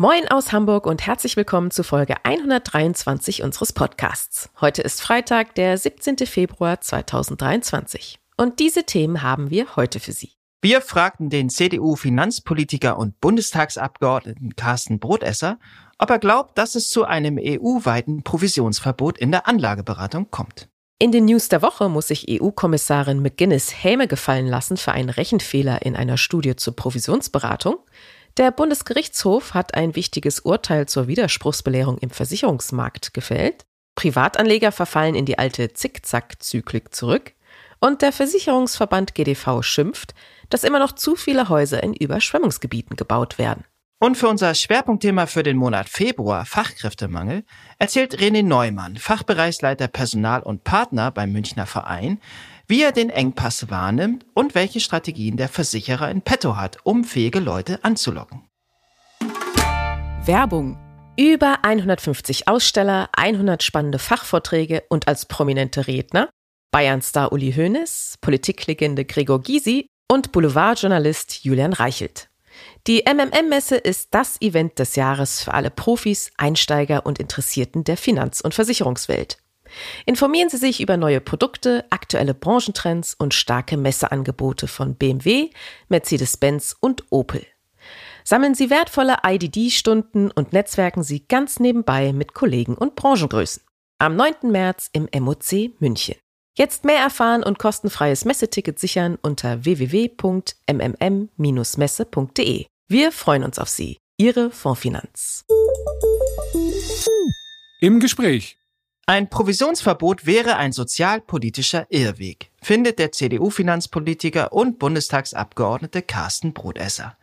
Moin aus Hamburg und herzlich willkommen zu Folge 123 unseres Podcasts. Heute ist Freitag, der 17. Februar 2023. Und diese Themen haben wir heute für Sie. Wir fragten den CDU-Finanzpolitiker und Bundestagsabgeordneten Carsten Brotesser, ob er glaubt, dass es zu einem EU-weiten Provisionsverbot in der Anlageberatung kommt. In den News der Woche muss sich EU-Kommissarin McGuinness Häme gefallen lassen für einen Rechenfehler in einer Studie zur Provisionsberatung. Der Bundesgerichtshof hat ein wichtiges Urteil zur Widerspruchsbelehrung im Versicherungsmarkt gefällt. Privatanleger verfallen in die alte Zickzack-Zyklik zurück. Und der Versicherungsverband GDV schimpft, dass immer noch zu viele Häuser in Überschwemmungsgebieten gebaut werden. Und für unser Schwerpunktthema für den Monat Februar, Fachkräftemangel, erzählt René Neumann, Fachbereichsleiter Personal und Partner beim Münchner Verein, wie er den Engpass wahrnimmt und welche Strategien der Versicherer in petto hat, um fähige Leute anzulocken. Werbung. Über 150 Aussteller, 100 spannende Fachvorträge und als prominente Redner Bayern-Star Uli Hoeneß, Politiklegende Gregor Gysi und Boulevardjournalist Julian Reichelt. Die MMM-Messe ist das Event des Jahres für alle Profis, Einsteiger und Interessierten der Finanz- und Versicherungswelt. Informieren Sie sich über neue Produkte, aktuelle Branchentrends und starke Messeangebote von BMW, Mercedes-Benz und Opel. Sammeln Sie wertvolle IDD-Stunden und netzwerken Sie ganz nebenbei mit Kollegen und Branchengrößen. Am 9. März im MOC München. Jetzt mehr erfahren und kostenfreies Messeticket sichern unter www.mmm-messe.de. Wir freuen uns auf Sie. Ihre Fondsfinanz. Im Gespräch ein Provisionsverbot wäre ein sozialpolitischer Irrweg, findet der CDU-Finanzpolitiker und Bundestagsabgeordnete Carsten Brotesser.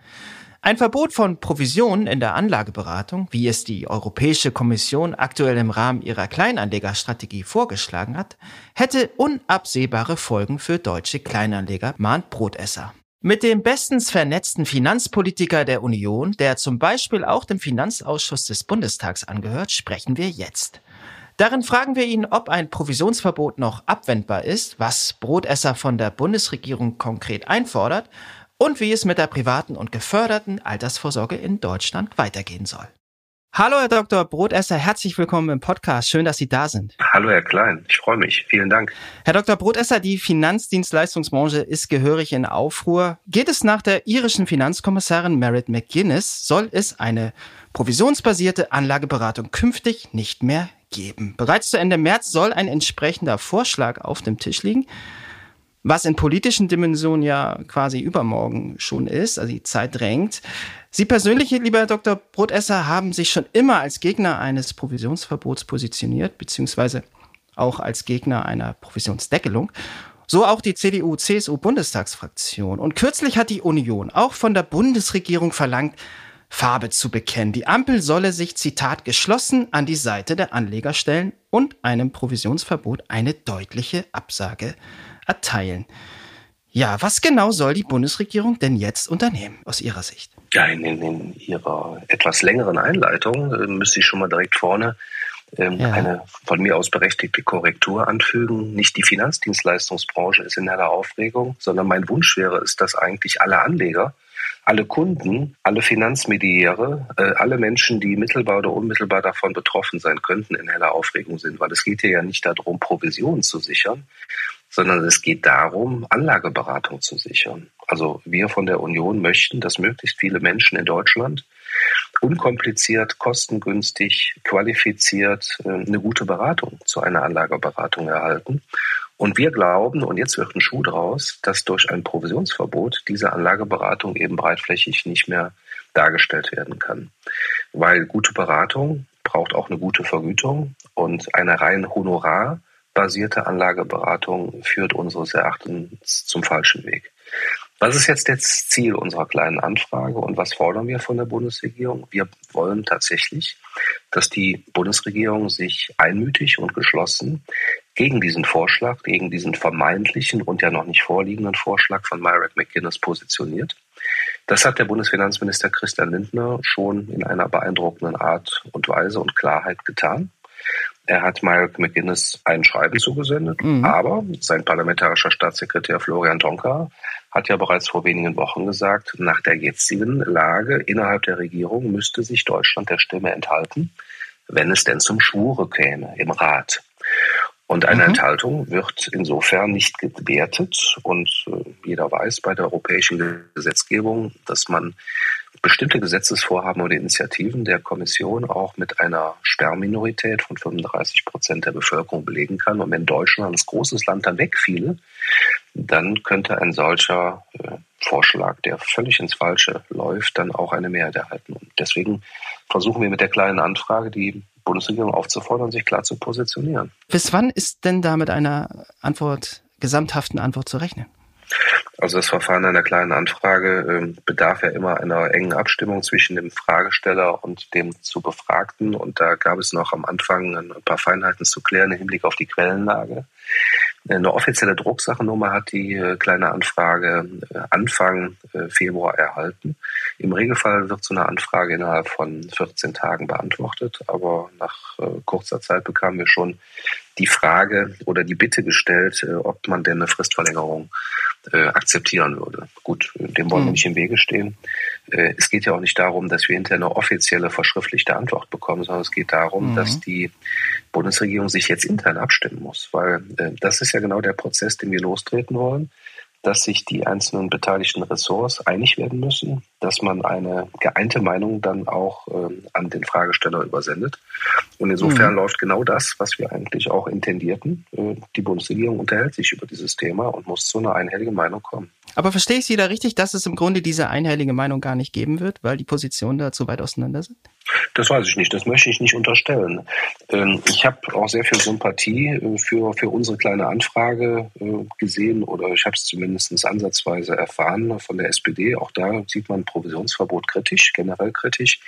Ein Verbot von Provisionen in der Anlageberatung, wie es die Europäische Kommission aktuell im Rahmen ihrer Kleinanlegerstrategie vorgeschlagen hat, hätte unabsehbare Folgen für deutsche Kleinanleger, mahnt Brotesser. Mit dem bestens vernetzten Finanzpolitiker der Union, der zum Beispiel auch dem Finanzausschuss des Bundestags angehört, sprechen wir jetzt. Darin fragen wir ihn, ob ein Provisionsverbot noch abwendbar ist, was Brotesser von der Bundesregierung konkret einfordert und wie es mit der privaten und geförderten Altersvorsorge in Deutschland weitergehen soll. Hallo, Herr Dr. Brotesser, herzlich willkommen im Podcast. Schön, dass Sie da sind. Hallo, Herr Klein. Ich freue mich. Vielen Dank. Herr Dr. Brotesser, die Finanzdienstleistungsbranche ist gehörig in Aufruhr. Geht es nach der irischen Finanzkommissarin Merit McGuinness, soll es eine provisionsbasierte Anlageberatung künftig nicht mehr geben. Bereits zu Ende März soll ein entsprechender Vorschlag auf dem Tisch liegen, was in politischen Dimensionen ja quasi übermorgen schon ist, also die Zeit drängt. Sie persönlich, lieber Herr Dr. Brotesser, haben sich schon immer als Gegner eines Provisionsverbots positioniert, beziehungsweise auch als Gegner einer Provisionsdeckelung. So auch die CDU-CSU-Bundestagsfraktion. Und kürzlich hat die Union auch von der Bundesregierung verlangt, Farbe zu bekennen. Die Ampel solle sich, Zitat, geschlossen an die Seite der Anleger stellen und einem Provisionsverbot eine deutliche Absage erteilen. Ja, was genau soll die Bundesregierung denn jetzt unternehmen, aus Ihrer Sicht? Ja, in, in, Ihrer etwas längeren Einleitung äh, müsste ich schon mal direkt vorne ähm, ja. eine von mir aus berechtigte Korrektur anfügen. Nicht die Finanzdienstleistungsbranche ist in heller Aufregung, sondern mein Wunsch wäre es, dass eigentlich alle Anleger alle Kunden, alle Finanzmediäre, äh, alle Menschen, die mittelbar oder unmittelbar davon betroffen sein könnten, in heller Aufregung sind. Weil es geht hier ja nicht darum, Provisionen zu sichern, sondern es geht darum, Anlageberatung zu sichern. Also wir von der Union möchten, dass möglichst viele Menschen in Deutschland unkompliziert, kostengünstig, qualifiziert äh, eine gute Beratung zu einer Anlageberatung erhalten. Und wir glauben, und jetzt wird ein Schuh draus, dass durch ein Provisionsverbot diese Anlageberatung eben breitflächig nicht mehr dargestellt werden kann. Weil gute Beratung braucht auch eine gute Vergütung und eine rein honorarbasierte Anlageberatung führt unseres Erachtens zum falschen Weg. Was ist jetzt das Ziel unserer kleinen Anfrage und was fordern wir von der Bundesregierung? Wir wollen tatsächlich, dass die Bundesregierung sich einmütig und geschlossen gegen diesen Vorschlag, gegen diesen vermeintlichen und ja noch nicht vorliegenden Vorschlag von Myrick McGuinness positioniert. Das hat der Bundesfinanzminister Christian Lindner schon in einer beeindruckenden Art und Weise und Klarheit getan. Er hat Myrick McGuinness ein Schreiben zugesendet, mhm. aber sein parlamentarischer Staatssekretär Florian Tonka hat ja bereits vor wenigen Wochen gesagt, nach der jetzigen Lage innerhalb der Regierung müsste sich Deutschland der Stimme enthalten, wenn es denn zum Schwure käme im Rat. Und eine mhm. Enthaltung wird insofern nicht gewertet. Und äh, jeder weiß bei der europäischen Gesetzgebung, dass man bestimmte Gesetzesvorhaben oder Initiativen der Kommission auch mit einer Sperrminorität von 35 Prozent der Bevölkerung belegen kann. Und wenn Deutschland als großes Land dann wegfiele, dann könnte ein solcher äh, Vorschlag, der völlig ins Falsche läuft, dann auch eine Mehrheit erhalten. Und deswegen versuchen wir mit der kleinen Anfrage die Bundesregierung aufzufordern, sich klar zu positionieren. Bis wann ist denn da mit einer Antwort, gesamthaften Antwort zu rechnen? Also das Verfahren einer kleinen Anfrage äh, bedarf ja immer einer engen Abstimmung zwischen dem Fragesteller und dem zu Befragten. Und da gab es noch am Anfang ein paar Feinheiten zu klären im Hinblick auf die Quellenlage. Eine offizielle Drucksachennummer hat die äh, kleine Anfrage äh, Anfang äh, Februar erhalten. Im Regelfall wird so eine Anfrage innerhalb von 14 Tagen beantwortet, aber nach kurzer Zeit bekamen wir schon die Frage oder die Bitte gestellt, ob man denn eine Fristverlängerung akzeptieren würde. Gut, dem wollen wir hm. nicht im Wege stehen. Es geht ja auch nicht darum, dass wir hinterher eine offizielle verschriftlichte Antwort bekommen, sondern es geht darum, mhm. dass die Bundesregierung sich jetzt intern abstimmen muss, weil äh, das ist ja genau der Prozess, den wir lostreten wollen, dass sich die einzelnen beteiligten Ressorts einig werden müssen, dass man eine geeinte Meinung dann auch äh, an den Fragesteller übersendet. Und insofern mhm. läuft genau das, was wir eigentlich auch intendierten. Äh, die Bundesregierung unterhält sich über dieses Thema und muss zu einer einhelligen Meinung kommen. Aber verstehe ich Sie da richtig, dass es im Grunde diese einhellige Meinung gar nicht geben wird, weil die Positionen da zu weit auseinander sind? Das weiß ich nicht, das möchte ich nicht unterstellen. Ähm, ich habe auch sehr viel Sympathie äh, für, für unsere kleine Anfrage äh, gesehen oder ich habe es zumindest ansatzweise erfahren von der SPD. Auch da sieht man Provisionsverbot kritisch, generell kritisch.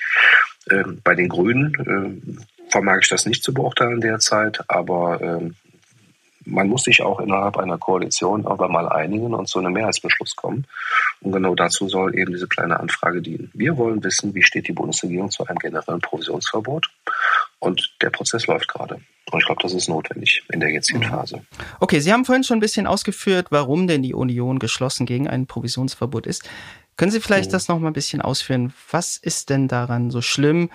Ähm, bei den Grünen vermag ich das nicht zu beurteilen derzeit, aber ähm, man muss sich auch innerhalb einer Koalition aber mal einigen und zu einem Mehrheitsbeschluss kommen. Und genau dazu soll eben diese kleine Anfrage dienen. Wir wollen wissen, wie steht die Bundesregierung zu einem generellen Provisionsverbot. Und der Prozess läuft gerade. Und ich glaube, das ist notwendig in der jetzigen mhm. Phase. Okay, Sie haben vorhin schon ein bisschen ausgeführt, warum denn die Union geschlossen gegen ein Provisionsverbot ist. Können Sie vielleicht mhm. das noch mal ein bisschen ausführen? Was ist denn daran so schlimm?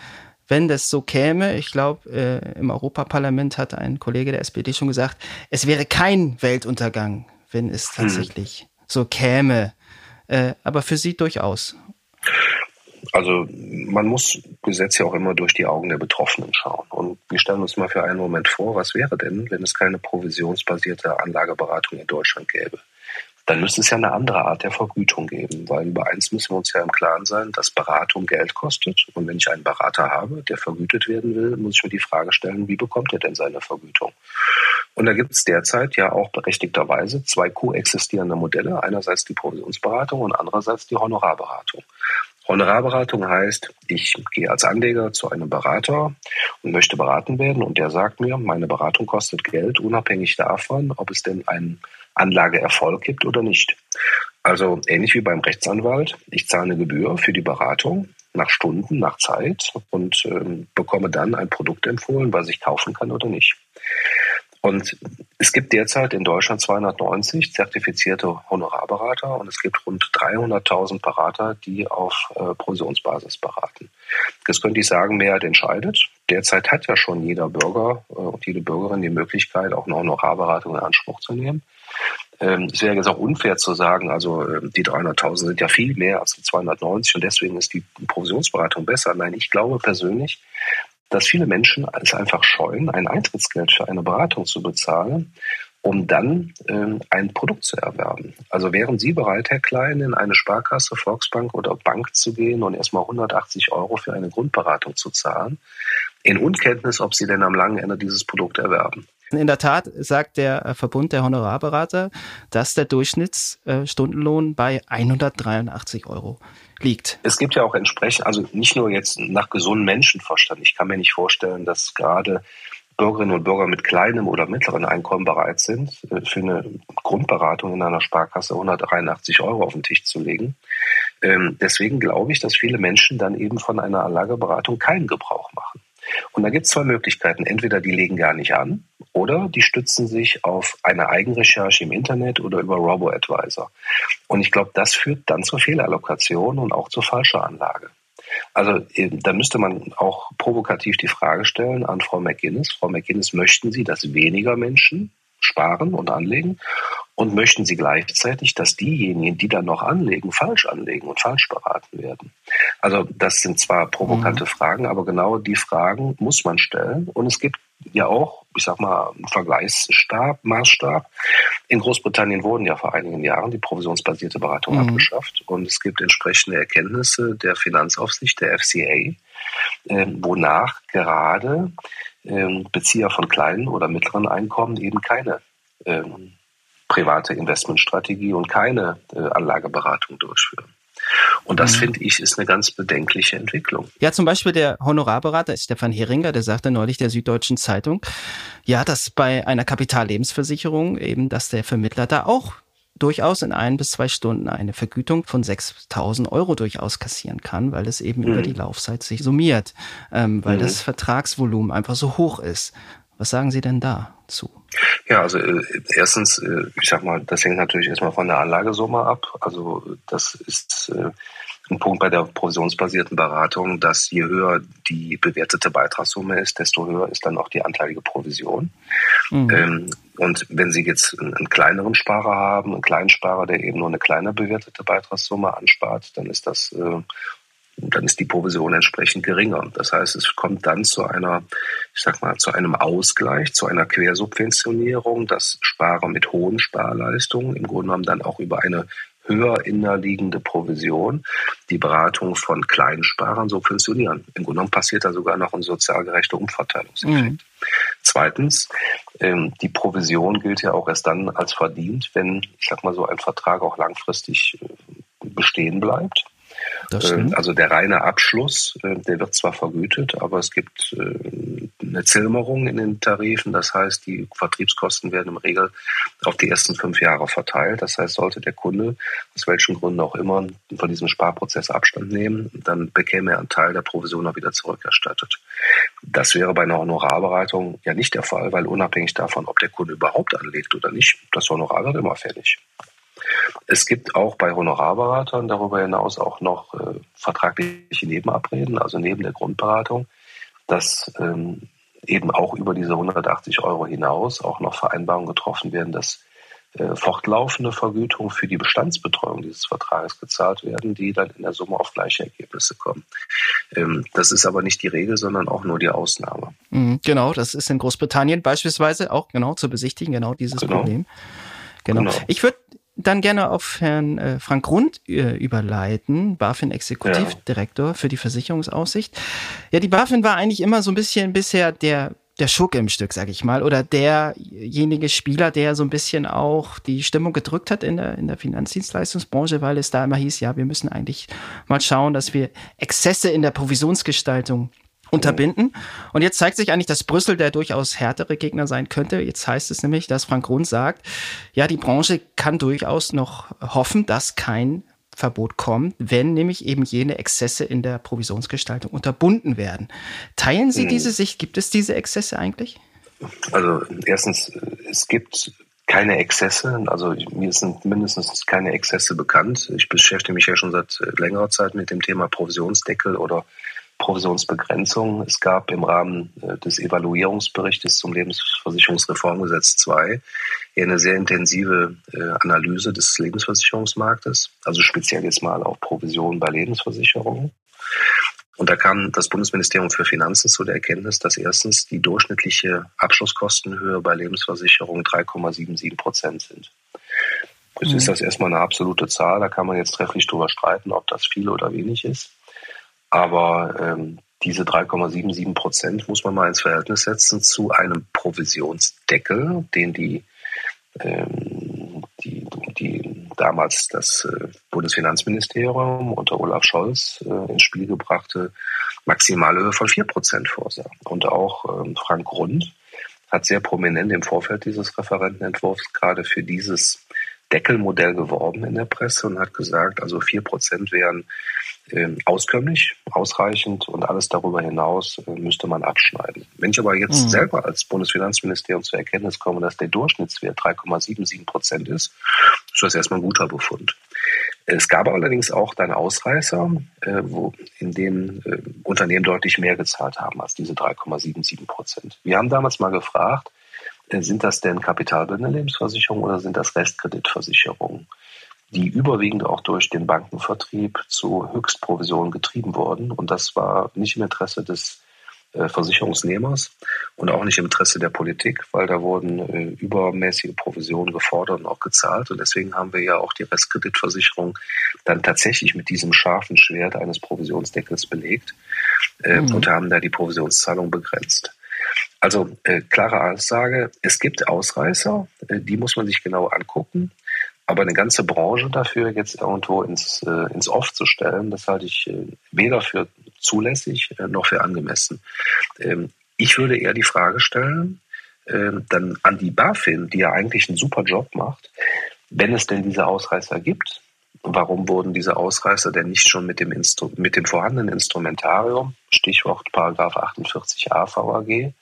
Wenn das so käme, ich glaube, äh, im Europaparlament hat ein Kollege der SPD schon gesagt, es wäre kein Weltuntergang, wenn es hm. tatsächlich hm. so käme. Äh, aber für Sie durchaus. Also man muss Gesetze ja auch immer durch die Augen der Betroffenen schauen. Und wir stellen uns mal für einen Moment vor, was wäre denn, wenn es keine provisionsbasierte Anlageberatung in Deutschland gäbe? Dann müsste es ja eine andere Art der Vergütung geben, weil über eins müssen wir uns ja im Klaren sein, dass Beratung Geld kostet. Und wenn ich einen Berater habe, der vergütet werden will, muss ich mir die Frage stellen, wie bekommt er denn seine Vergütung? Und da gibt es derzeit ja auch berechtigterweise zwei koexistierende Modelle. Einerseits die Provisionsberatung und andererseits die Honorarberatung. Honorarberatung heißt, ich gehe als Anleger zu einem Berater und möchte beraten werden und der sagt mir, meine Beratung kostet Geld, unabhängig davon, ob es denn einen Anlageerfolg gibt oder nicht. Also ähnlich wie beim Rechtsanwalt, ich zahle eine Gebühr für die Beratung nach Stunden, nach Zeit und ähm, bekomme dann ein Produkt empfohlen, was ich kaufen kann oder nicht. Und es gibt derzeit in Deutschland 290 zertifizierte Honorarberater und es gibt rund 300.000 Berater, die auf äh, Provisionsbasis beraten. Das könnte ich sagen, Mehrheit entscheidet. Derzeit hat ja schon jeder Bürger äh, und jede Bürgerin die Möglichkeit, auch eine Honorarberatung in Anspruch zu nehmen. Ähm, es wäre jetzt auch unfair zu sagen, also äh, die 300.000 sind ja viel mehr als die 290 und deswegen ist die Provisionsberatung besser. Nein, ich glaube persönlich, dass viele Menschen es einfach scheuen, ein Eintrittsgeld für eine Beratung zu bezahlen, um dann ähm, ein Produkt zu erwerben. Also wären Sie bereit, Herr Klein, in eine Sparkasse, Volksbank oder Bank zu gehen und erstmal 180 Euro für eine Grundberatung zu zahlen, in Unkenntnis, ob Sie denn am langen Ende dieses Produkt erwerben? In der Tat sagt der äh, Verbund der Honorarberater, dass der Durchschnittsstundenlohn bei 183 Euro liegt. Es gibt ja auch entsprechend, also nicht nur jetzt nach gesundem Menschenverstand. Ich kann mir nicht vorstellen, dass gerade Bürgerinnen und Bürger mit kleinem oder mittleren Einkommen bereit sind, äh, für eine Grundberatung in einer Sparkasse 183 Euro auf den Tisch zu legen. Ähm, deswegen glaube ich, dass viele Menschen dann eben von einer Anlageberatung keinen Gebrauch machen. Und da gibt es zwei Möglichkeiten. Entweder die legen gar nicht an oder die stützen sich auf eine Eigenrecherche im Internet oder über Robo-Advisor. Und ich glaube, das führt dann zur Fehlallokation und auch zur falscher Anlage. Also da müsste man auch provokativ die Frage stellen an Frau McGuinness. Frau McGuinness, möchten Sie, dass weniger Menschen sparen und anlegen? Und möchten Sie gleichzeitig, dass diejenigen, die dann noch anlegen, falsch anlegen und falsch beraten werden? Also das sind zwar provokante mhm. Fragen, aber genau die Fragen muss man stellen. Und es gibt ja auch, ich sag mal, einen Vergleichsstab, Maßstab. In Großbritannien wurden ja vor einigen Jahren die provisionsbasierte Beratung mhm. abgeschafft. Und es gibt entsprechende Erkenntnisse der Finanzaufsicht, der FCA, äh, wonach gerade äh, Bezieher von kleinen oder mittleren Einkommen eben keine ähm, private Investmentstrategie und keine äh, Anlageberatung durchführen. Und das, mhm. finde ich, ist eine ganz bedenkliche Entwicklung. Ja, zum Beispiel der Honorarberater Stefan Heringer, der sagte neulich der Süddeutschen Zeitung, ja, dass bei einer Kapitallebensversicherung eben, dass der Vermittler da auch durchaus in ein bis zwei Stunden eine Vergütung von 6.000 Euro durchaus kassieren kann, weil es eben mhm. über die Laufzeit sich summiert, ähm, weil mhm. das Vertragsvolumen einfach so hoch ist. Was sagen Sie denn dazu? Ja, also äh, erstens, äh, ich sag mal, das hängt natürlich erstmal von der Anlagesumme ab. Also das ist äh, ein Punkt bei der provisionsbasierten Beratung, dass je höher die bewertete Beitragssumme ist, desto höher ist dann auch die anteilige Provision. Mhm. Ähm, und wenn Sie jetzt einen, kleineren Sparer haben, einen kleinen Sparer, der eben nur eine kleine bewertete Beitragssumme anspart, dann ist das äh, dann ist die Provision entsprechend geringer. Das heißt, es kommt dann zu einer, ich sag mal, zu einem Ausgleich, zu einer Quersubventionierung, dass Sparer mit hohen Sparleistungen im Grunde genommen dann auch über eine höher innerliegende Provision die Beratung von Kleinsparern subventionieren. Im Grunde genommen passiert da sogar noch ein sozial gerechter Umverteilungseffekt. Mhm. Zweitens, ähm, die Provision gilt ja auch erst dann als verdient, wenn, ich sag mal so, ein Vertrag auch langfristig äh, bestehen bleibt. Ähm, also der reine Abschluss, äh, der wird zwar vergütet, aber es gibt äh, eine Zilmerung in den Tarifen. Das heißt, die Vertriebskosten werden im Regel auf die ersten fünf Jahre verteilt. Das heißt, sollte der Kunde aus welchen Gründen auch immer von diesem Sparprozess Abstand nehmen, dann bekäme er einen Teil der Provision auch wieder zurückerstattet. Das wäre bei einer Honorarberatung ja nicht der Fall, weil unabhängig davon, ob der Kunde überhaupt anlegt oder nicht, das Honorar wird immer fällig. Es gibt auch bei Honorarberatern darüber hinaus auch noch äh, vertragliche Nebenabreden, also neben der Grundberatung, dass ähm, eben auch über diese 180 Euro hinaus auch noch Vereinbarungen getroffen werden, dass äh, fortlaufende Vergütungen für die Bestandsbetreuung dieses Vertrages gezahlt werden, die dann in der Summe auf gleiche Ergebnisse kommen. Ähm, das ist aber nicht die Regel, sondern auch nur die Ausnahme. Mhm, genau, das ist in Großbritannien beispielsweise auch genau zu besichtigen, genau dieses genau. Problem. Genau. genau. Ich würde dann gerne auf Herrn äh, Frank Grund äh, überleiten, BaFin Exekutivdirektor ja. für die Versicherungsaussicht. Ja, die BaFin war eigentlich immer so ein bisschen bisher der der Schurke im Stück, sag ich mal, oder derjenige Spieler, der so ein bisschen auch die Stimmung gedrückt hat in der, in der Finanzdienstleistungsbranche, weil es da immer hieß, ja, wir müssen eigentlich mal schauen, dass wir Exzesse in der Provisionsgestaltung unterbinden. Und jetzt zeigt sich eigentlich, dass Brüssel der durchaus härtere Gegner sein könnte. Jetzt heißt es nämlich, dass Frank Grund sagt, ja, die Branche kann durchaus noch hoffen, dass kein Verbot kommt, wenn nämlich eben jene Exzesse in der Provisionsgestaltung unterbunden werden. Teilen Sie mhm. diese Sicht? Gibt es diese Exzesse eigentlich? Also erstens, es gibt keine Exzesse. Also mir sind mindestens keine Exzesse bekannt. Ich beschäftige mich ja schon seit längerer Zeit mit dem Thema Provisionsdeckel oder Provisionsbegrenzung. Es gab im Rahmen äh, des Evaluierungsberichtes zum Lebensversicherungsreformgesetz 2 eine sehr intensive äh, Analyse des Lebensversicherungsmarktes, also speziell jetzt mal auf Provisionen bei Lebensversicherungen. Und da kam das Bundesministerium für Finanzen zu der Erkenntnis, dass erstens die durchschnittliche Abschlusskostenhöhe bei Lebensversicherungen 3,77 Prozent sind. Jetzt mhm. ist das erstmal eine absolute Zahl, da kann man jetzt trefflich drüber streiten, ob das viel oder wenig ist. Aber ähm, diese 3,77 Prozent muss man mal ins Verhältnis setzen zu einem Provisionsdeckel, den die, ähm, die, die damals das äh, Bundesfinanzministerium unter Olaf Scholz äh, ins Spiel gebrachte Maximalhöhe von 4 Prozent vorsah. Und auch ähm, Frank Grund hat sehr prominent im Vorfeld dieses Referentenentwurfs gerade für dieses Deckelmodell geworben in der Presse und hat gesagt, also vier Prozent wären äh, auskömmlich, ausreichend und alles darüber hinaus äh, müsste man abschneiden. Wenn ich aber jetzt mhm. selber als Bundesfinanzministerium zur Erkenntnis komme, dass der Durchschnittswert 3,77 Prozent ist, ist das erstmal ein guter Befund. Es gab allerdings auch dann Ausreißer, äh, wo, in denen äh, Unternehmen deutlich mehr gezahlt haben als diese 3,77 Prozent. Wir haben damals mal gefragt, sind das denn kapitalbildende Lebensversicherungen oder sind das Restkreditversicherungen, die überwiegend auch durch den Bankenvertrieb zu Höchstprovisionen getrieben wurden. Und das war nicht im Interesse des äh, Versicherungsnehmers und auch nicht im Interesse der Politik, weil da wurden äh, übermäßige Provisionen gefordert und auch gezahlt. Und deswegen haben wir ja auch die Restkreditversicherung dann tatsächlich mit diesem scharfen Schwert eines Provisionsdeckels belegt äh, mhm. und haben da die Provisionszahlung begrenzt. Also äh, klare Aussage, es gibt Ausreißer, äh, die muss man sich genau angucken. Aber eine ganze Branche dafür jetzt irgendwo ins, äh, ins Off zu stellen, das halte ich äh, weder für zulässig äh, noch für angemessen. Ähm, ich würde eher die Frage stellen, äh, dann an die BaFin, die ja eigentlich einen super Job macht, wenn es denn diese Ausreißer gibt, warum wurden diese Ausreißer denn nicht schon mit dem, Instru mit dem vorhandenen Instrumentarium, Stichwort Paragraph 48a VAG,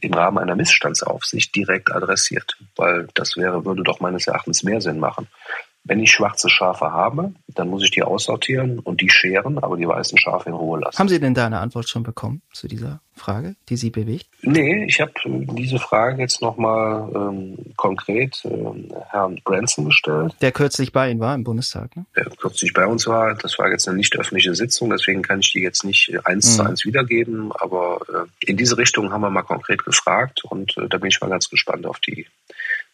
im Rahmen einer Missstandsaufsicht direkt adressiert, weil das wäre, würde doch meines Erachtens mehr Sinn machen. Wenn ich schwarze Schafe habe, dann muss ich die aussortieren und die scheren, aber die weißen Schafe in Ruhe lassen. Haben Sie denn da eine Antwort schon bekommen zu dieser Frage, die Sie bewegt? Nee, ich habe diese Frage jetzt nochmal ähm, konkret ähm, Herrn Branson gestellt. Der kürzlich bei Ihnen war im Bundestag, ne? Der kürzlich bei uns war. Das war jetzt eine nicht öffentliche Sitzung, deswegen kann ich die jetzt nicht äh, eins mhm. zu eins wiedergeben. Aber äh, in diese Richtung haben wir mal konkret gefragt und äh, da bin ich mal ganz gespannt auf die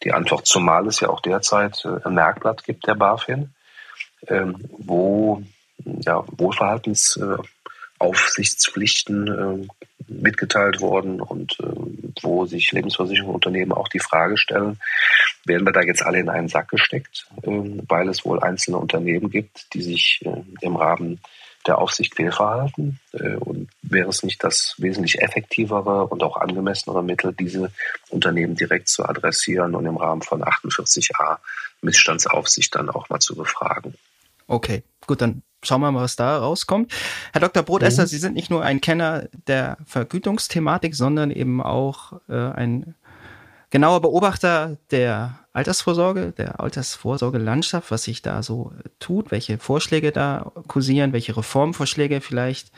die Antwort, zumal es ja auch derzeit äh, ein Merkblatt gibt der BaFin, ähm, wo ja, Wohlverhaltensaufsichtspflichten äh, mitgeteilt worden und äh, wo sich Lebensversicherungsunternehmen auch die Frage stellen, werden wir da jetzt alle in einen Sack gesteckt, weil es wohl einzelne Unternehmen gibt, die sich im Rahmen der Aufsicht fehlverhalten? Äh, und wäre es nicht das wesentlich effektivere und auch angemessenere Mittel, diese Unternehmen direkt zu adressieren und im Rahmen von 48a Missstandsaufsicht dann auch mal zu befragen? Okay, gut, dann schauen wir mal, was da rauskommt. Herr Dr. Brotesser, mhm. Sie sind nicht nur ein Kenner der Vergütungsthematik, sondern eben auch äh, ein genauer Beobachter der Altersvorsorge, der Altersvorsorgelandschaft, was sich da so tut, welche Vorschläge da kursieren, welche Reformvorschläge vielleicht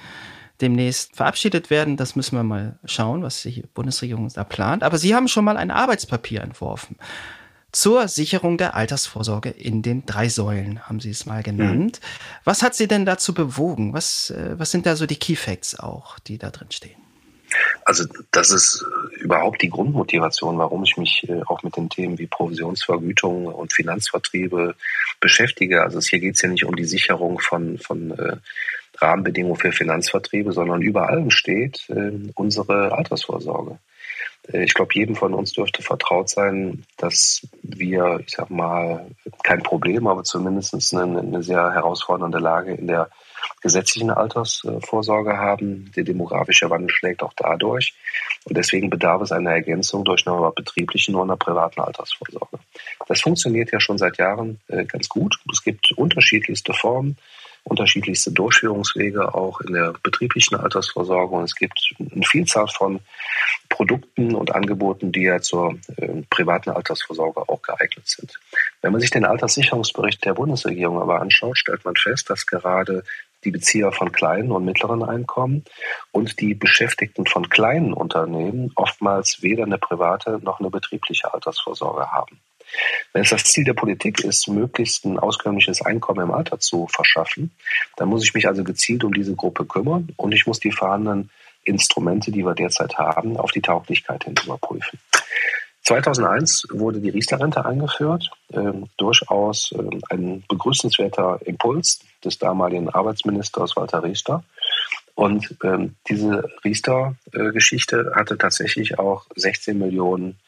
demnächst verabschiedet werden. Das müssen wir mal schauen, was die Bundesregierung da plant. Aber Sie haben schon mal ein Arbeitspapier entworfen zur Sicherung der Altersvorsorge in den drei Säulen, haben Sie es mal genannt. Mhm. Was hat Sie denn dazu bewogen? Was, äh, was sind da so die Key Facts auch, die da drin stehen? Also das ist überhaupt die Grundmotivation, warum ich mich äh, auch mit den Themen wie Provisionsvergütung und Finanzvertriebe beschäftige. Also hier geht es ja nicht um die Sicherung von, von äh, Rahmenbedingungen für Finanzvertriebe, sondern über allem steht äh, unsere Altersvorsorge. Äh, ich glaube, jedem von uns dürfte vertraut sein, dass wir, ich sag mal, kein Problem, aber zumindest eine, eine sehr herausfordernde Lage in der gesetzlichen Altersvorsorge haben. Der demografische Wandel schlägt auch dadurch. Und deswegen bedarf es einer Ergänzung durch eine betrieblichen und einer privaten Altersvorsorge. Das funktioniert ja schon seit Jahren äh, ganz gut. Es gibt unterschiedlichste Formen unterschiedlichste Durchführungswege auch in der betrieblichen Altersvorsorge. Und es gibt eine Vielzahl von Produkten und Angeboten, die ja zur äh, privaten Altersvorsorge auch geeignet sind. Wenn man sich den Alterssicherungsbericht der Bundesregierung aber anschaut, stellt man fest, dass gerade die Bezieher von kleinen und mittleren Einkommen und die Beschäftigten von kleinen Unternehmen oftmals weder eine private noch eine betriebliche Altersvorsorge haben. Wenn es das Ziel der Politik ist, möglichst ein auskömmliches Einkommen im Alter zu verschaffen, dann muss ich mich also gezielt um diese Gruppe kümmern und ich muss die vorhandenen Instrumente, die wir derzeit haben, auf die Tauglichkeit hin überprüfen. 2001 wurde die Riester-Rente eingeführt, äh, durchaus äh, ein begrüßenswerter Impuls des damaligen Arbeitsministers Walter Riester. Und ähm, diese Riester-Geschichte hatte tatsächlich auch 16 Millionen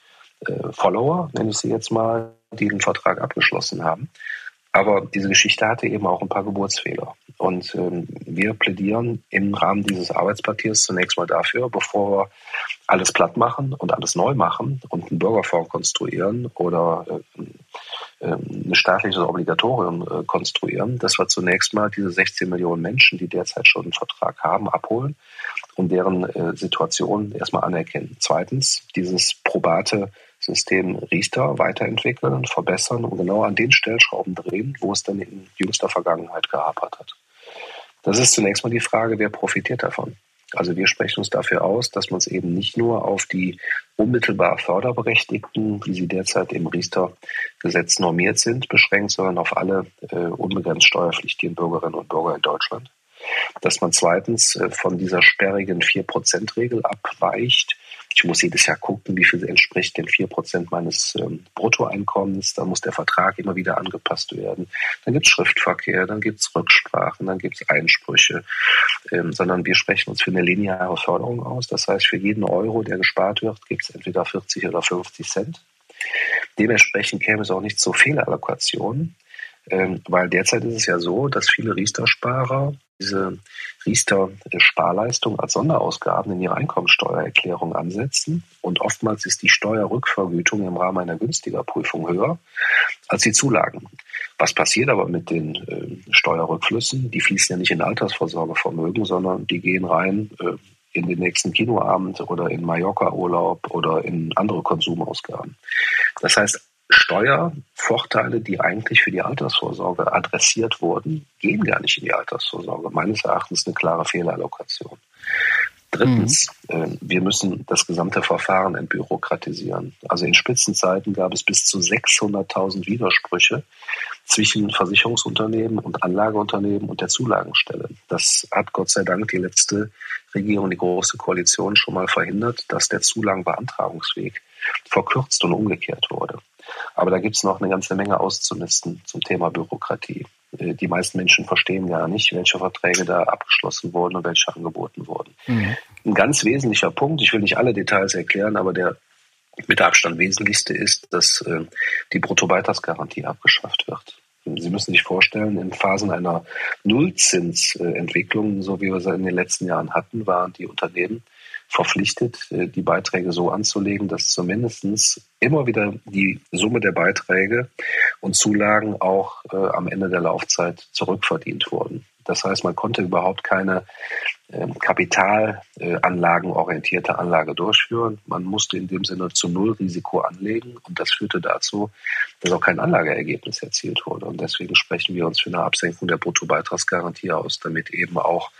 äh, Follower, nenne ich sie jetzt mal, die den Vertrag abgeschlossen haben. Aber diese Geschichte hatte eben auch ein paar Geburtsfehler. Und ähm, wir plädieren im Rahmen dieses Arbeitspapiers zunächst mal dafür, bevor wir alles platt machen und alles neu machen und einen Bürgerfonds konstruieren oder äh, ein staatliches Obligatorium äh, konstruieren, dass wir zunächst mal diese 16 Millionen Menschen, die derzeit schon einen Vertrag haben, abholen und deren äh, Situation erstmal anerkennen. Zweitens, dieses probate System Riester weiterentwickeln, verbessern und genau an den Stellschrauben drehen, wo es dann in jüngster Vergangenheit gehapert hat. Das ist zunächst mal die Frage, wer profitiert davon? Also wir sprechen uns dafür aus, dass man es eben nicht nur auf die unmittelbar Förderberechtigten, wie sie derzeit im Riester-Gesetz normiert sind, beschränkt, sondern auf alle äh, unbegrenzt steuerpflichtigen Bürgerinnen und Bürger in Deutschland. Dass man zweitens äh, von dieser sperrigen 4%-Regel abweicht, ich muss jedes Jahr gucken, wie viel entspricht den 4% meines ähm, Bruttoeinkommens. Da muss der Vertrag immer wieder angepasst werden. Dann gibt es Schriftverkehr, dann gibt es Rücksprachen, dann gibt es Einsprüche. Ähm, sondern wir sprechen uns für eine lineare Förderung aus. Das heißt, für jeden Euro, der gespart wird, gibt es entweder 40 oder 50 Cent. Dementsprechend käme es auch nicht zu Fehlallokationen. Ähm, weil derzeit ist es ja so, dass viele Riester-Sparer diese Riester-Sparleistung als Sonderausgaben in ihre Einkommensteuererklärung ansetzen. Und oftmals ist die Steuerrückvergütung im Rahmen einer günstiger Prüfung höher als die Zulagen. Was passiert aber mit den äh, Steuerrückflüssen? Die fließen ja nicht in Altersvorsorgevermögen, sondern die gehen rein äh, in den nächsten Kinoabend oder in Mallorca-Urlaub oder in andere Konsumausgaben. Das heißt, Steuervorteile, die eigentlich für die Altersvorsorge adressiert wurden, gehen gar nicht in die Altersvorsorge. Meines Erachtens eine klare Fehlerallokation. Drittens, mhm. äh, wir müssen das gesamte Verfahren entbürokratisieren. Also in Spitzenzeiten gab es bis zu 600.000 Widersprüche zwischen Versicherungsunternehmen und Anlageunternehmen und der Zulagenstelle. Das hat Gott sei Dank die letzte Regierung, die Große Koalition schon mal verhindert, dass der Zulagenbeantragungsweg verkürzt und umgekehrt wurde. Aber da gibt es noch eine ganze Menge auszumisten zum Thema Bürokratie. Äh, die meisten Menschen verstehen gar nicht, welche Verträge da abgeschlossen wurden und welche angeboten wurden. Mhm. Ein ganz wesentlicher Punkt, ich will nicht alle Details erklären, aber der mit Abstand wesentlichste ist, dass äh, die Bruttobeitragsgarantie abgeschafft wird. Sie müssen sich vorstellen, in Phasen einer Nullzinsentwicklung, so wie wir sie in den letzten Jahren hatten, waren die Unternehmen verpflichtet, äh, die Beiträge so anzulegen, dass zumindest immer wieder die Summe der Beiträge und Zulagen auch äh, am Ende der Laufzeit zurückverdient wurden. Das heißt, man konnte überhaupt keine ähm, kapitalanlagenorientierte Anlage durchführen. Man musste in dem Sinne zu Null Risiko anlegen und das führte dazu, dass auch kein Anlageergebnis erzielt wurde. Und deswegen sprechen wir uns für eine Absenkung der Bruttobeitragsgarantie aus, damit eben auch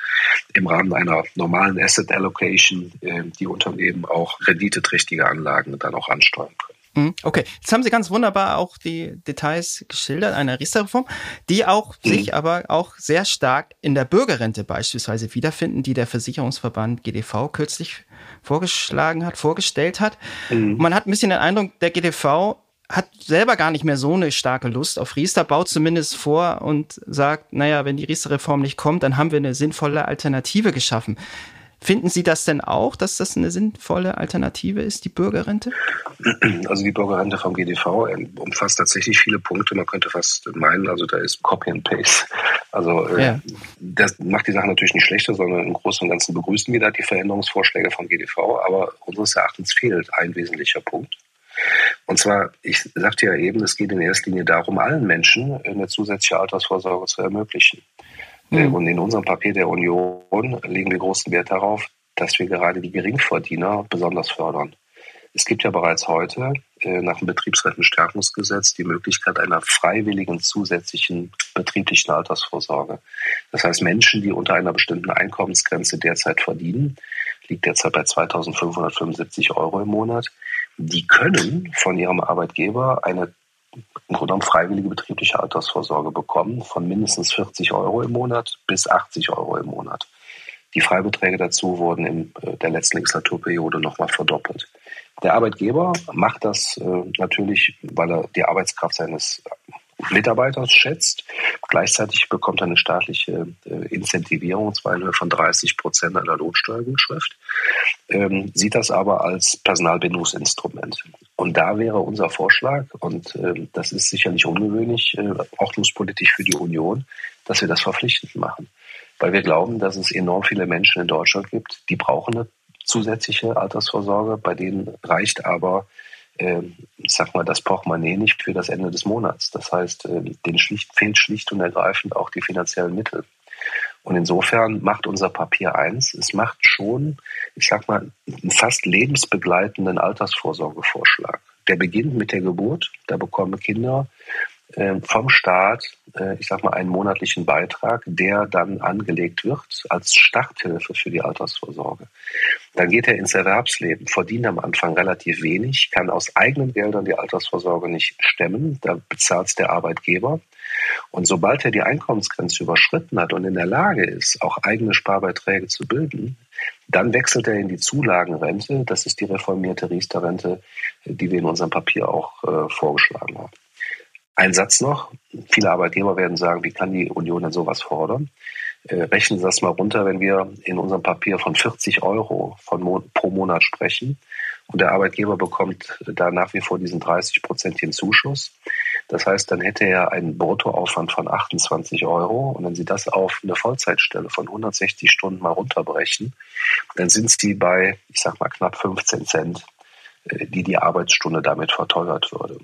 im Rahmen einer normalen Asset Allocation äh, die Unternehmen auch renditeträchtige Anlagen dann auch ansteuern können. Mhm. Okay, jetzt haben Sie ganz wunderbar auch die Details geschildert einer Riester-Reform, die auch mhm. sich aber auch sehr stark in der Bürgerrente beispielsweise wiederfinden, die der Versicherungsverband GDV kürzlich vorgeschlagen hat, vorgestellt hat. Mhm. Man hat ein bisschen den Eindruck, der GDV hat selber gar nicht mehr so eine starke Lust auf Riester, baut zumindest vor und sagt, naja, wenn die Riester-Reform nicht kommt, dann haben wir eine sinnvolle Alternative geschaffen. Finden Sie das denn auch, dass das eine sinnvolle Alternative ist, die Bürgerrente? Also die Bürgerrente vom GDV umfasst tatsächlich viele Punkte. Man könnte fast meinen, also da ist Copy and Paste. Also äh, ja. das macht die Sache natürlich nicht schlechter, sondern im Großen und Ganzen begrüßen wir da die Veränderungsvorschläge vom GDV. Aber unseres Erachtens fehlt ein wesentlicher Punkt. Und zwar, ich sagte ja eben, es geht in erster Linie darum, allen Menschen eine zusätzliche Altersvorsorge zu ermöglichen. Mhm. Und in unserem Papier der Union legen wir großen Wert darauf, dass wir gerade die Geringverdiener besonders fördern. Es gibt ja bereits heute äh, nach dem Betriebsrentenstärkungsgesetz die Möglichkeit einer freiwilligen zusätzlichen betrieblichen Altersvorsorge. Das heißt, Menschen, die unter einer bestimmten Einkommensgrenze derzeit verdienen, liegt derzeit bei 2.575 Euro im Monat, die können von ihrem Arbeitgeber eine im Grunde genommen freiwillige betriebliche Altersvorsorge bekommen von mindestens 40 Euro im Monat bis 80 Euro im Monat. Die Freibeträge dazu wurden in äh, der letzten Legislaturperiode nochmal verdoppelt. Der Arbeitgeber macht das äh, natürlich, weil er die Arbeitskraft seines Mitarbeiters schätzt. Gleichzeitig bekommt er eine staatliche äh, Incentivierung, zwar in Höhe von 30 Prozent einer Lohnsteuergutschrift, ähm, sieht das aber als Personalbindungsinstrument. Und da wäre unser Vorschlag, und äh, das ist sicherlich ungewöhnlich, äh, ordnungspolitisch für die Union, dass wir das verpflichtend machen. Weil wir glauben, dass es enorm viele Menschen in Deutschland gibt, die brauchen eine zusätzliche Altersvorsorge, bei denen reicht aber, äh, ich sag mal, das Portemonnaie nicht für das Ende des Monats. Das heißt, äh, denen schlicht, fehlt schlicht und ergreifend auch die finanziellen Mittel. Und insofern macht unser Papier eins, es macht schon, ich sag mal, einen fast lebensbegleitenden Altersvorsorgevorschlag. Der beginnt mit der Geburt, da bekommen Kinder vom Staat, äh, ich sag mal, einen monatlichen Beitrag, der dann angelegt wird als Starthilfe für die Altersvorsorge. Dann geht er ins Erwerbsleben, verdient am Anfang relativ wenig, kann aus eigenen Geldern die Altersvorsorge nicht stemmen, da bezahlt der Arbeitgeber. Und sobald er die Einkommensgrenze überschritten hat und in der Lage ist, auch eigene Sparbeiträge zu bilden, dann wechselt er in die Zulagenrente. Das ist die reformierte Riester-Rente, die wir in unserem Papier auch äh, vorgeschlagen haben. Ein Satz noch. Viele Arbeitgeber werden sagen, wie kann die Union denn sowas fordern? Äh, rechnen Sie das mal runter, wenn wir in unserem Papier von 40 Euro von Mo pro Monat sprechen und der Arbeitgeber bekommt da nach wie vor diesen 30-prozentigen Zuschuss. Das heißt, dann hätte er einen Bruttoaufwand von 28 Euro. Und wenn Sie das auf eine Vollzeitstelle von 160 Stunden mal runterbrechen, dann sind Sie bei, ich sag mal, knapp 15 Cent, äh, die die Arbeitsstunde damit verteuert würde.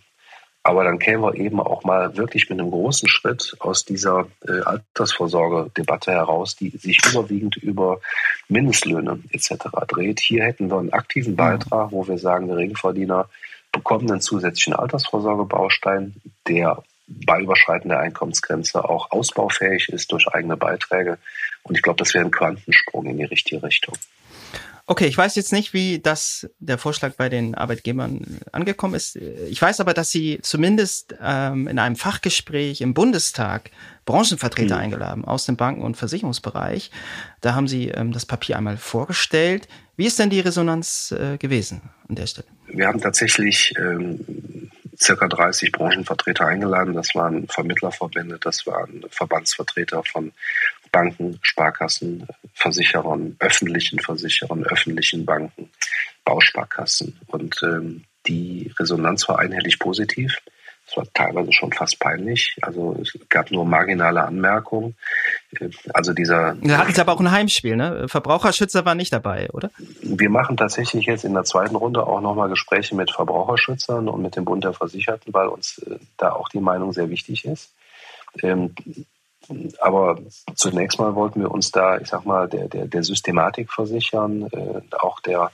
Aber dann kämen wir eben auch mal wirklich mit einem großen Schritt aus dieser äh, Altersvorsorgedebatte heraus, die sich überwiegend über Mindestlöhne etc. dreht. Hier hätten wir einen aktiven Beitrag, wo wir sagen, Geringverdiener bekommen einen zusätzlichen Altersvorsorgebaustein, der bei Überschreiten der Einkommensgrenze auch ausbaufähig ist durch eigene Beiträge. Und ich glaube, das wäre ein Quantensprung in die richtige Richtung. Okay, ich weiß jetzt nicht, wie das der Vorschlag bei den Arbeitgebern angekommen ist. Ich weiß aber, dass Sie zumindest ähm, in einem Fachgespräch im Bundestag Branchenvertreter mhm. eingeladen aus dem Banken- und Versicherungsbereich. Da haben Sie ähm, das Papier einmal vorgestellt. Wie ist denn die Resonanz äh, gewesen an der Stelle? Wir haben tatsächlich ähm, circa 30 Branchenvertreter eingeladen. Das waren Vermittlerverbände, das waren Verbandsvertreter von Banken, Sparkassen, Versicherern, öffentlichen Versicherern, öffentlichen Banken, Bausparkassen. Und ähm, die Resonanz war einhellig positiv. Es war teilweise schon fast peinlich. Also es gab nur marginale Anmerkungen. Also dieser. Da hatten Sie aber auch ein Heimspiel, ne? Verbraucherschützer war nicht dabei, oder? Wir machen tatsächlich jetzt in der zweiten Runde auch nochmal Gespräche mit Verbraucherschützern und mit dem Bund der Versicherten, weil uns äh, da auch die Meinung sehr wichtig ist. Ähm, aber zunächst mal wollten wir uns da, ich sag mal, der, der, der Systematik versichern, äh, auch der,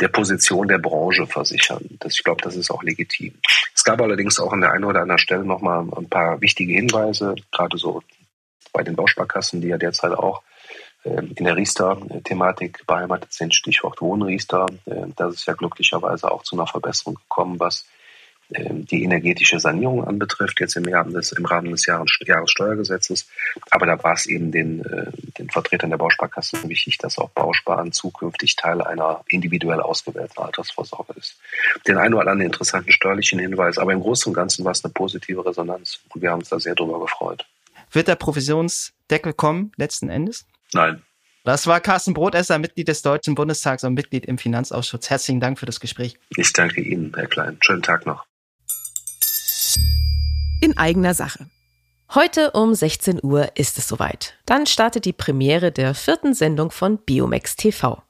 der Position der Branche versichern. Das, ich glaube, das ist auch legitim. Es gab allerdings auch an der einen oder anderen Stelle nochmal ein paar wichtige Hinweise, gerade so bei den Bausparkassen, die ja derzeit auch äh, in der Riester-Thematik beheimatet sind, Stichwort Wohnriester. Äh, da ist ja glücklicherweise auch zu einer Verbesserung gekommen, was ähm, die energetische Sanierung anbetrifft, jetzt im Rahmen des, im Rahmen des Jahres, Jahressteuergesetzes. Aber da war es eben den, äh, den Vertretern der Bausparkassen wichtig, dass auch Bausparen zukünftig Teil einer individuell ausgewählten Altersvorsorge ist. Den einen oder anderen interessanten steuerlichen Hinweis, aber im Großen und Ganzen war es eine positive Resonanz und wir haben uns da sehr drüber gefreut. Wird der Provisionsdeckel kommen, letzten Endes? Nein. Das war Carsten Brotesser, Mitglied des Deutschen Bundestags und Mitglied im Finanzausschuss. Herzlichen Dank für das Gespräch. Ich danke Ihnen, Herr Klein. Schönen Tag noch in eigener Sache. Heute um 16 Uhr ist es soweit. Dann startet die Premiere der vierten Sendung von Biomex TV.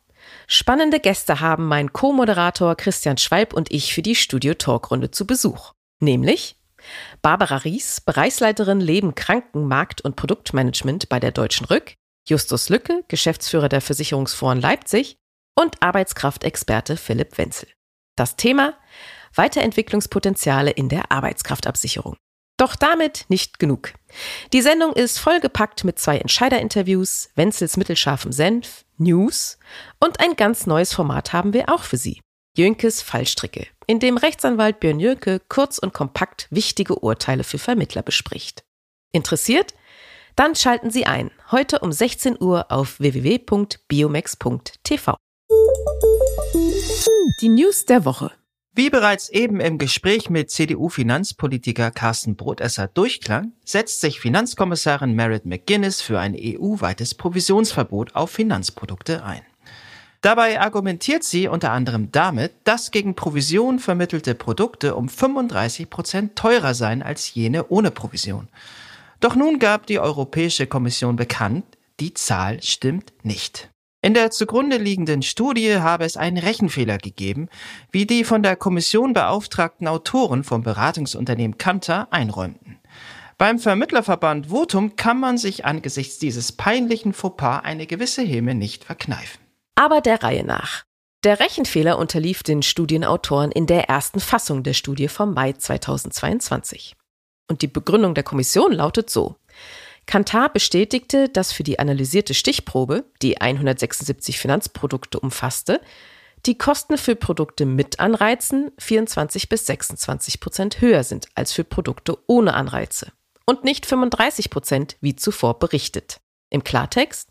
Spannende Gäste haben mein Co-Moderator Christian Schwalb und ich für die Studio Talkrunde zu Besuch. Nämlich Barbara Ries, Bereichsleiterin Leben, Kranken, Markt und Produktmanagement bei der Deutschen Rück, Justus Lücke, Geschäftsführer der Versicherungsforen Leipzig und Arbeitskraftexperte Philipp Wenzel. Das Thema Weiterentwicklungspotenziale in der Arbeitskraftabsicherung. Doch damit nicht genug. Die Sendung ist vollgepackt mit zwei Entscheiderinterviews, Wenzels mittelscharfem Senf, News und ein ganz neues Format haben wir auch für Sie. Jönkes Fallstricke, in dem Rechtsanwalt Björn Jönke kurz und kompakt wichtige Urteile für Vermittler bespricht. Interessiert? Dann schalten Sie ein, heute um 16 Uhr auf www.biomax.tv. Die News der Woche. Wie bereits eben im Gespräch mit CDU-Finanzpolitiker Carsten Brotesser durchklang, setzt sich Finanzkommissarin Merit McGuinness für ein EU-weites Provisionsverbot auf Finanzprodukte ein. Dabei argumentiert sie unter anderem damit, dass gegen Provision vermittelte Produkte um 35 Prozent teurer seien als jene ohne Provision. Doch nun gab die Europäische Kommission bekannt, die Zahl stimmt nicht. In der zugrunde liegenden Studie habe es einen Rechenfehler gegeben, wie die von der Kommission beauftragten Autoren vom Beratungsunternehmen Kantar einräumten. Beim Vermittlerverband Votum kann man sich angesichts dieses peinlichen Fauxpas eine gewisse Häme nicht verkneifen. Aber der Reihe nach. Der Rechenfehler unterlief den Studienautoren in der ersten Fassung der Studie vom Mai 2022. Und die Begründung der Kommission lautet so. Kantar bestätigte, dass für die analysierte Stichprobe, die 176 Finanzprodukte umfasste, die Kosten für Produkte mit Anreizen 24 bis 26 Prozent höher sind als für Produkte ohne Anreize und nicht 35 Prozent wie zuvor berichtet. Im Klartext,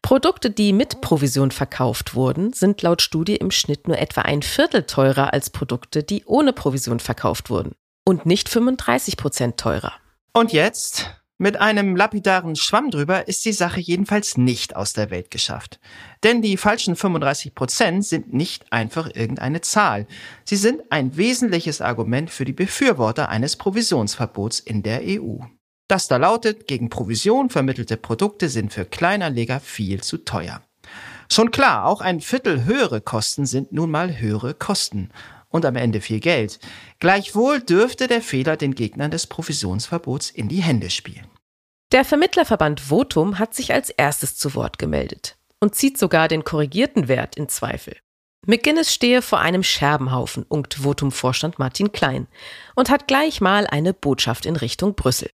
Produkte, die mit Provision verkauft wurden, sind laut Studie im Schnitt nur etwa ein Viertel teurer als Produkte, die ohne Provision verkauft wurden und nicht 35 Prozent teurer. Und jetzt mit einem lapidaren Schwamm drüber ist die Sache jedenfalls nicht aus der Welt geschafft. Denn die falschen 35 Prozent sind nicht einfach irgendeine Zahl. Sie sind ein wesentliches Argument für die Befürworter eines Provisionsverbots in der EU. Das da lautet, gegen Provision vermittelte Produkte sind für Kleinanleger viel zu teuer. Schon klar, auch ein Viertel höhere Kosten sind nun mal höhere Kosten und am Ende viel Geld. Gleichwohl dürfte der Fehler den Gegnern des Provisionsverbots in die Hände spielen. Der Vermittlerverband Votum hat sich als erstes zu Wort gemeldet und zieht sogar den korrigierten Wert in Zweifel. McGuinness stehe vor einem Scherbenhaufen, unkt Votum-Vorstand Martin Klein und hat gleich mal eine Botschaft in Richtung Brüssel.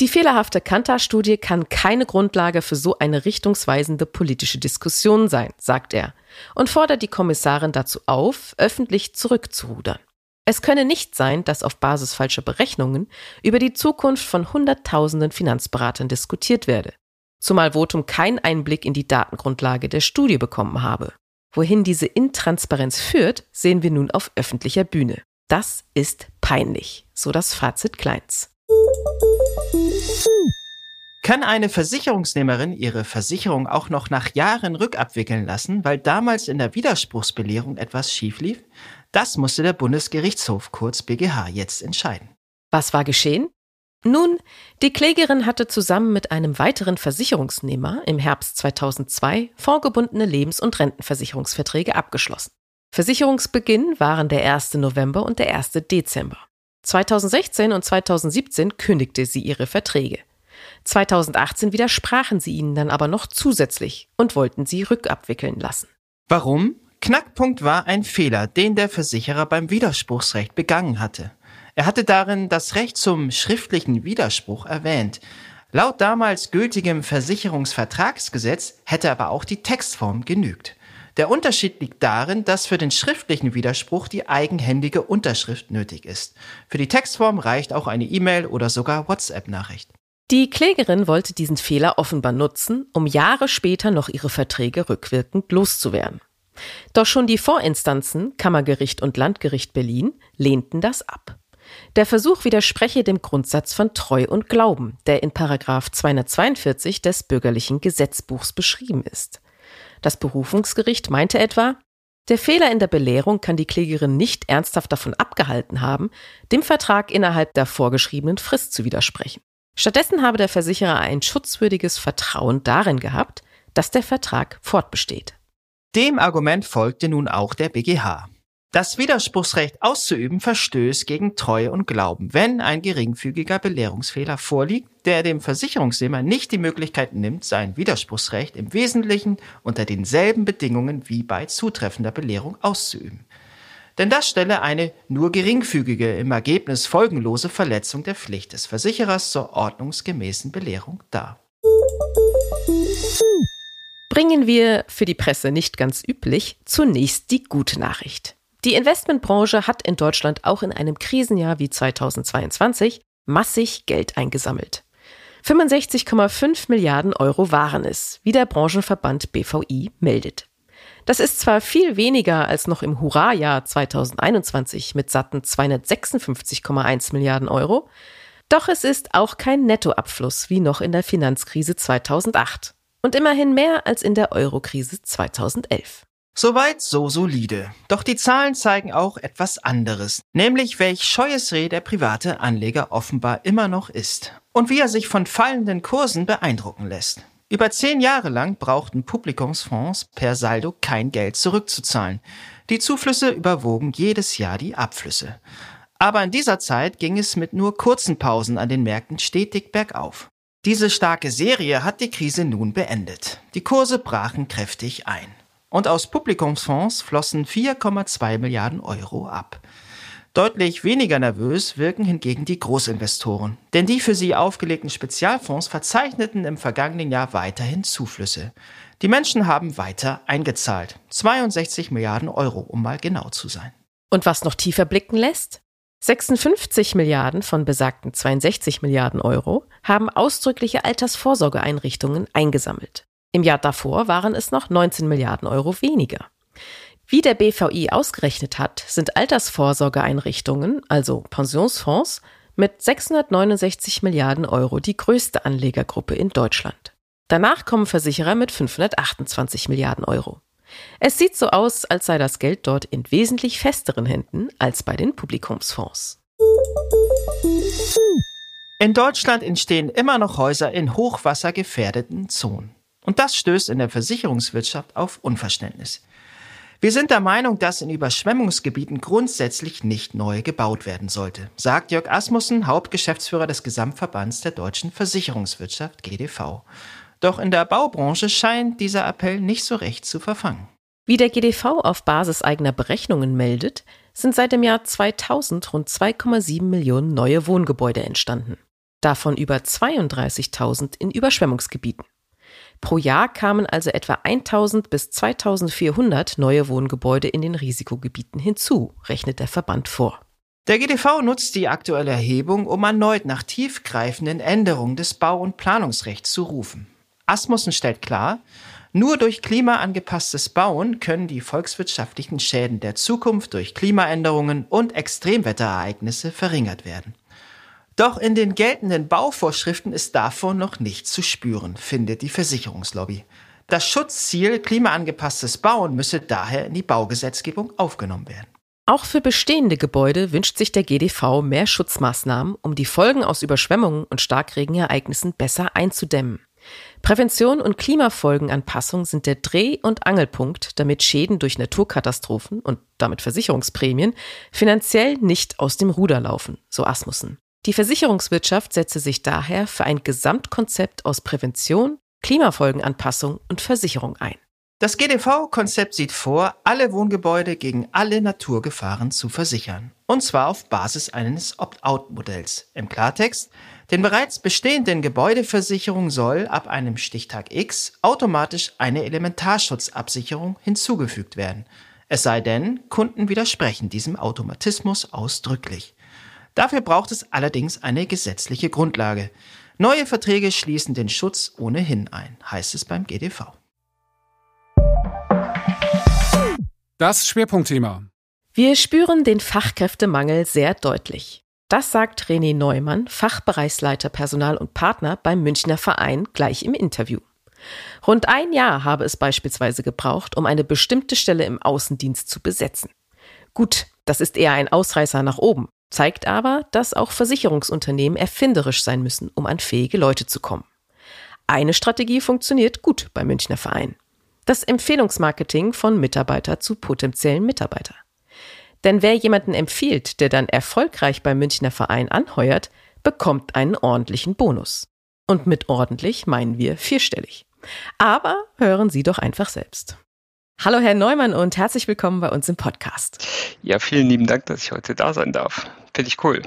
Die fehlerhafte Kantar-Studie kann keine Grundlage für so eine richtungsweisende politische Diskussion sein, sagt er, und fordert die Kommissarin dazu auf, öffentlich zurückzurudern. Es könne nicht sein, dass auf Basis falscher Berechnungen über die Zukunft von Hunderttausenden Finanzberatern diskutiert werde, zumal Votum keinen Einblick in die Datengrundlage der Studie bekommen habe. Wohin diese Intransparenz führt, sehen wir nun auf öffentlicher Bühne. Das ist peinlich, so das Fazit Kleins. Kann eine Versicherungsnehmerin ihre Versicherung auch noch nach Jahren rückabwickeln lassen, weil damals in der Widerspruchsbelehrung etwas schief lief? Das musste der Bundesgerichtshof kurz BGH jetzt entscheiden. Was war geschehen? Nun, die Klägerin hatte zusammen mit einem weiteren Versicherungsnehmer im Herbst 2002 vorgebundene Lebens- und Rentenversicherungsverträge abgeschlossen. Versicherungsbeginn waren der 1. November und der 1. Dezember. 2016 und 2017 kündigte sie ihre Verträge. 2018 widersprachen sie ihnen dann aber noch zusätzlich und wollten sie rückabwickeln lassen. Warum? Knackpunkt war ein Fehler, den der Versicherer beim Widerspruchsrecht begangen hatte. Er hatte darin das Recht zum schriftlichen Widerspruch erwähnt. Laut damals gültigem Versicherungsvertragsgesetz hätte aber auch die Textform genügt. Der Unterschied liegt darin, dass für den schriftlichen Widerspruch die eigenhändige Unterschrift nötig ist. Für die Textform reicht auch eine E-Mail oder sogar WhatsApp-Nachricht. Die Klägerin wollte diesen Fehler offenbar nutzen, um Jahre später noch ihre Verträge rückwirkend loszuwerden. Doch schon die Vorinstanzen, Kammergericht und Landgericht Berlin, lehnten das ab. Der Versuch widerspreche dem Grundsatz von Treu und Glauben, der in Paragraf 242 des bürgerlichen Gesetzbuchs beschrieben ist. Das Berufungsgericht meinte etwa, der Fehler in der Belehrung kann die Klägerin nicht ernsthaft davon abgehalten haben, dem Vertrag innerhalb der vorgeschriebenen Frist zu widersprechen. Stattdessen habe der Versicherer ein schutzwürdiges Vertrauen darin gehabt, dass der Vertrag fortbesteht. Dem Argument folgte nun auch der BGH. Das Widerspruchsrecht auszuüben verstößt gegen Treue und Glauben, wenn ein geringfügiger Belehrungsfehler vorliegt, der dem Versicherungsnehmer nicht die Möglichkeit nimmt, sein Widerspruchsrecht im Wesentlichen unter denselben Bedingungen wie bei zutreffender Belehrung auszuüben. Denn das stelle eine nur geringfügige, im Ergebnis folgenlose Verletzung der Pflicht des Versicherers zur ordnungsgemäßen Belehrung dar. Bringen wir für die Presse nicht ganz üblich zunächst die gute Nachricht. Die Investmentbranche hat in Deutschland auch in einem Krisenjahr wie 2022 massig Geld eingesammelt. 65,5 Milliarden Euro waren es, wie der Branchenverband BVI meldet. Das ist zwar viel weniger als noch im Hurra-Jahr 2021 mit satten 256,1 Milliarden Euro, doch es ist auch kein Nettoabfluss wie noch in der Finanzkrise 2008 und immerhin mehr als in der Eurokrise 2011. Soweit so solide. Doch die Zahlen zeigen auch etwas anderes, nämlich welch scheues Reh der private Anleger offenbar immer noch ist und wie er sich von fallenden Kursen beeindrucken lässt. Über zehn Jahre lang brauchten Publikumsfonds per Saldo kein Geld zurückzuzahlen. Die Zuflüsse überwogen jedes Jahr die Abflüsse. Aber in dieser Zeit ging es mit nur kurzen Pausen an den Märkten stetig bergauf. Diese starke Serie hat die Krise nun beendet. Die Kurse brachen kräftig ein. Und aus Publikumsfonds flossen 4,2 Milliarden Euro ab. Deutlich weniger nervös wirken hingegen die Großinvestoren, denn die für sie aufgelegten Spezialfonds verzeichneten im vergangenen Jahr weiterhin Zuflüsse. Die Menschen haben weiter eingezahlt. 62 Milliarden Euro, um mal genau zu sein. Und was noch tiefer blicken lässt? 56 Milliarden von besagten 62 Milliarden Euro haben ausdrückliche Altersvorsorgeeinrichtungen eingesammelt. Im Jahr davor waren es noch 19 Milliarden Euro weniger. Wie der BVI ausgerechnet hat, sind Altersvorsorgeeinrichtungen, also Pensionsfonds, mit 669 Milliarden Euro die größte Anlegergruppe in Deutschland. Danach kommen Versicherer mit 528 Milliarden Euro. Es sieht so aus, als sei das Geld dort in wesentlich festeren Händen als bei den Publikumsfonds. In Deutschland entstehen immer noch Häuser in hochwassergefährdeten Zonen. Und das stößt in der Versicherungswirtschaft auf Unverständnis. Wir sind der Meinung, dass in Überschwemmungsgebieten grundsätzlich nicht neu gebaut werden sollte, sagt Jörg Asmussen, Hauptgeschäftsführer des Gesamtverbands der deutschen Versicherungswirtschaft GDV. Doch in der Baubranche scheint dieser Appell nicht so recht zu verfangen. Wie der GDV auf Basis eigener Berechnungen meldet, sind seit dem Jahr 2000 rund 2,7 Millionen neue Wohngebäude entstanden. Davon über 32.000 in Überschwemmungsgebieten. Pro Jahr kamen also etwa 1000 bis 2400 neue Wohngebäude in den Risikogebieten hinzu, rechnet der Verband vor. Der GDV nutzt die aktuelle Erhebung, um erneut nach tiefgreifenden Änderungen des Bau- und Planungsrechts zu rufen. Asmussen stellt klar, nur durch klimaangepasstes Bauen können die volkswirtschaftlichen Schäden der Zukunft durch Klimaänderungen und Extremwetterereignisse verringert werden. Doch in den geltenden Bauvorschriften ist davon noch nichts zu spüren, findet die Versicherungslobby. Das Schutzziel klimaangepasstes Bauen müsse daher in die Baugesetzgebung aufgenommen werden. Auch für bestehende Gebäude wünscht sich der GDV mehr Schutzmaßnahmen, um die Folgen aus Überschwemmungen und Starkregenereignissen besser einzudämmen. Prävention und Klimafolgenanpassung sind der Dreh- und Angelpunkt, damit Schäden durch Naturkatastrophen und damit Versicherungsprämien finanziell nicht aus dem Ruder laufen, so Asmussen. Die Versicherungswirtschaft setze sich daher für ein Gesamtkonzept aus Prävention, Klimafolgenanpassung und Versicherung ein. Das GDV-Konzept sieht vor, alle Wohngebäude gegen alle Naturgefahren zu versichern. Und zwar auf Basis eines Opt-out-Modells. Im Klartext, den bereits bestehenden Gebäudeversicherungen soll ab einem Stichtag X automatisch eine Elementarschutzabsicherung hinzugefügt werden. Es sei denn, Kunden widersprechen diesem Automatismus ausdrücklich. Dafür braucht es allerdings eine gesetzliche Grundlage. Neue Verträge schließen den Schutz ohnehin ein, heißt es beim GDV. Das Schwerpunktthema. Wir spüren den Fachkräftemangel sehr deutlich. Das sagt René Neumann, Fachbereichsleiter Personal und Partner beim Münchner Verein, gleich im Interview. Rund ein Jahr habe es beispielsweise gebraucht, um eine bestimmte Stelle im Außendienst zu besetzen. Gut, das ist eher ein Ausreißer nach oben zeigt aber, dass auch Versicherungsunternehmen erfinderisch sein müssen, um an fähige Leute zu kommen. Eine Strategie funktioniert gut beim Münchner Verein. Das Empfehlungsmarketing von Mitarbeiter zu potenziellen Mitarbeiter. Denn wer jemanden empfiehlt, der dann erfolgreich beim Münchner Verein anheuert, bekommt einen ordentlichen Bonus. Und mit ordentlich meinen wir vierstellig. Aber hören Sie doch einfach selbst. Hallo Herr Neumann und herzlich willkommen bei uns im Podcast. Ja, vielen lieben Dank, dass ich heute da sein darf. Finde ich cool.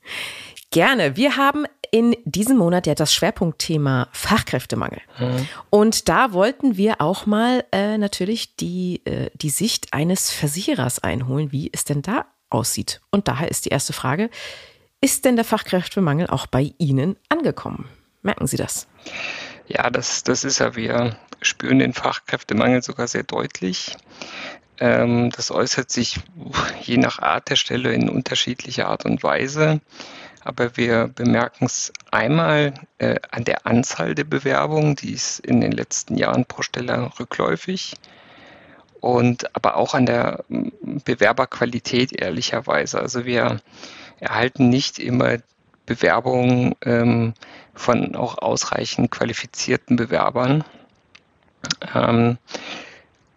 Gerne. Wir haben in diesem Monat ja das Schwerpunktthema Fachkräftemangel. Mhm. Und da wollten wir auch mal äh, natürlich die, äh, die Sicht eines Versicherers einholen, wie es denn da aussieht. Und daher ist die erste Frage, ist denn der Fachkräftemangel auch bei Ihnen angekommen? Merken Sie das? Ja, das, das ist ja, wir spüren den Fachkräftemangel sogar sehr deutlich. Ähm, das äußert sich je nach Art der Stelle in unterschiedlicher Art und Weise. Aber wir bemerken es einmal äh, an der Anzahl der Bewerbungen, die ist in den letzten Jahren pro Stelle rückläufig. und aber auch an der Bewerberqualität ehrlicherweise. Also wir erhalten nicht immer Bewerbungen ähm, von auch ausreichend qualifizierten Bewerbern. Ähm,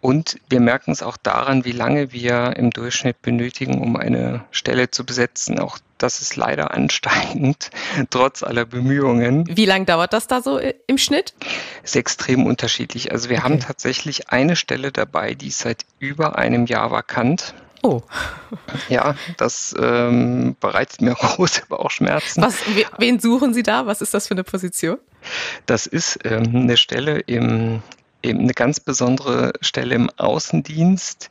und wir merken es auch daran, wie lange wir im Durchschnitt benötigen, um eine Stelle zu besetzen. Auch das ist leider ansteigend, trotz aller Bemühungen. Wie lange dauert das da so im Schnitt? Ist extrem unterschiedlich. Also wir okay. haben tatsächlich eine Stelle dabei, die ist seit über einem Jahr vakant. Oh. Ja, das ähm, bereitet mir große Bauchschmerzen. Was, wen suchen Sie da? Was ist das für eine Position? Das ist ähm, eine Stelle im eben eine ganz besondere Stelle im Außendienst,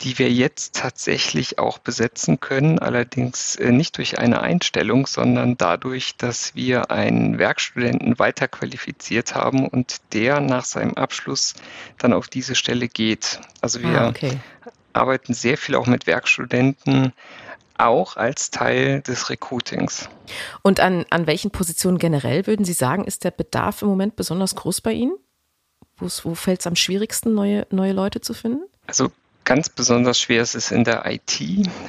die wir jetzt tatsächlich auch besetzen können, allerdings äh, nicht durch eine Einstellung, sondern dadurch, dass wir einen Werkstudenten weiterqualifiziert haben und der nach seinem Abschluss dann auf diese Stelle geht. Also wir ah, okay. Arbeiten sehr viel auch mit Werkstudenten, auch als Teil des Recruitings. Und an, an welchen Positionen generell würden Sie sagen, ist der Bedarf im Moment besonders groß bei Ihnen? Wo fällt es am schwierigsten, neue, neue Leute zu finden? Also ganz besonders schwer ist es in der IT,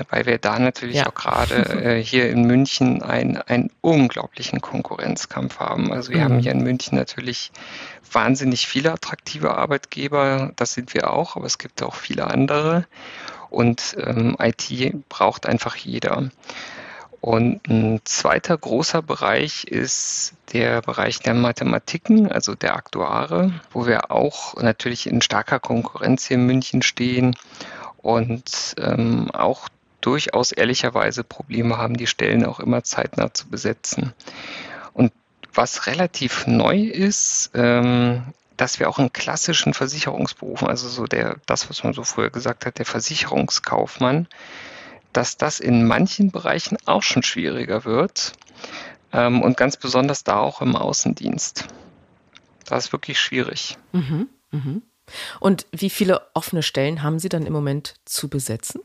weil wir da natürlich ja. auch gerade äh, hier in München ein, einen unglaublichen Konkurrenzkampf haben. Also wir mhm. haben hier in München natürlich wahnsinnig viele attraktive Arbeitgeber, das sind wir auch, aber es gibt auch viele andere. Und ähm, IT braucht einfach jeder. Und ein zweiter großer Bereich ist der Bereich der Mathematiken, also der Aktuare, wo wir auch natürlich in starker Konkurrenz hier in München stehen und ähm, auch durchaus ehrlicherweise Probleme haben, die Stellen auch immer zeitnah zu besetzen. Und was relativ neu ist, ähm, dass wir auch in klassischen Versicherungsberufen, also so der, das, was man so früher gesagt hat, der Versicherungskaufmann, dass das in manchen Bereichen auch schon schwieriger wird ähm, und ganz besonders da auch im Außendienst. Das ist wirklich schwierig. Mhm, mhm. Und wie viele offene Stellen haben Sie dann im Moment zu besetzen?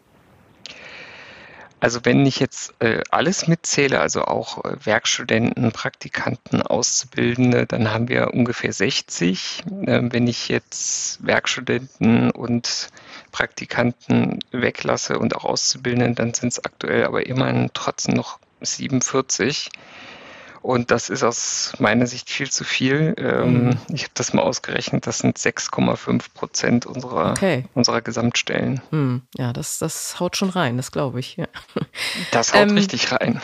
Also wenn ich jetzt äh, alles mitzähle, also auch äh, Werkstudenten, Praktikanten, Auszubildende, dann haben wir ungefähr 60. Äh, wenn ich jetzt Werkstudenten und Praktikanten weglasse und auch Auszubildenden, dann sind es aktuell aber immerhin trotzdem noch 47. Und das ist aus meiner Sicht viel zu viel. Ähm, mhm. Ich habe das mal ausgerechnet, das sind 6,5 Prozent unserer, okay. unserer Gesamtstellen. Mhm. Ja, das, das haut schon rein, das glaube ich. Ja. Das haut ähm, richtig rein.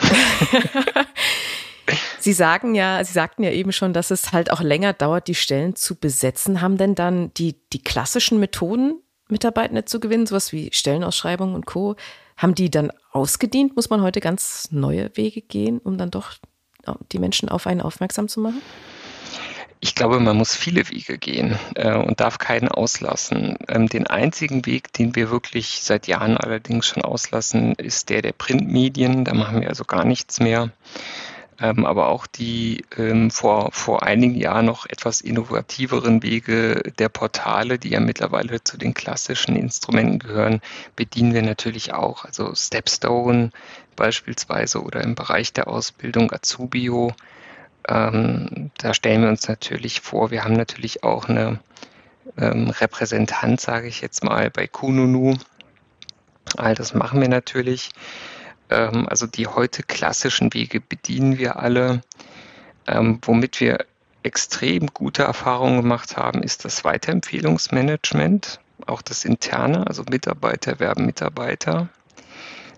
Sie sagen ja, Sie sagten ja eben schon, dass es halt auch länger dauert, die Stellen zu besetzen. Haben denn dann die, die klassischen Methoden, Mitarbeitende zu gewinnen, sowas wie Stellenausschreibungen und Co., haben die dann ausgedient? Muss man heute ganz neue Wege gehen, um dann doch die Menschen auf einen aufmerksam zu machen? Ich glaube, man muss viele Wege gehen äh, und darf keinen auslassen. Ähm, den einzigen Weg, den wir wirklich seit Jahren allerdings schon auslassen, ist der der Printmedien. Da machen wir also gar nichts mehr. Ähm, aber auch die ähm, vor, vor einigen Jahren noch etwas innovativeren Wege der Portale, die ja mittlerweile zu den klassischen Instrumenten gehören, bedienen wir natürlich auch. Also Stepstone beispielsweise oder im Bereich der Ausbildung Azubio. Ähm, da stellen wir uns natürlich vor, wir haben natürlich auch eine ähm, Repräsentant, sage ich jetzt mal, bei Kununu. All das machen wir natürlich. Ähm, also die heute klassischen Wege bedienen wir alle. Ähm, womit wir extrem gute Erfahrungen gemacht haben, ist das Weiterempfehlungsmanagement, auch das interne, also Mitarbeiter werben Mitarbeiter.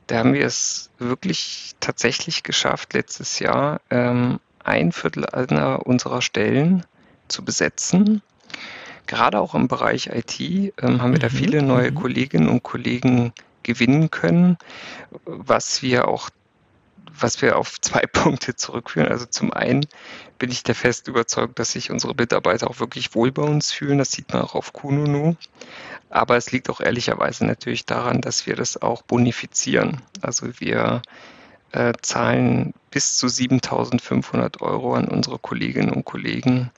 Da haben wir es wirklich tatsächlich geschafft, letztes Jahr ähm, ein Viertel einer unserer Stellen zu besetzen. Gerade auch im Bereich IT ähm, haben wir da mhm, viele neue mhm. Kolleginnen und Kollegen gewinnen können, was wir auch was wir auf zwei Punkte zurückführen. Also zum einen bin ich der fest überzeugt, dass sich unsere Mitarbeiter auch wirklich wohl bei uns fühlen. Das sieht man auch auf Kununu. Aber es liegt auch ehrlicherweise natürlich daran, dass wir das auch bonifizieren. Also wir äh, zahlen bis zu 7.500 Euro an unsere Kolleginnen und Kollegen,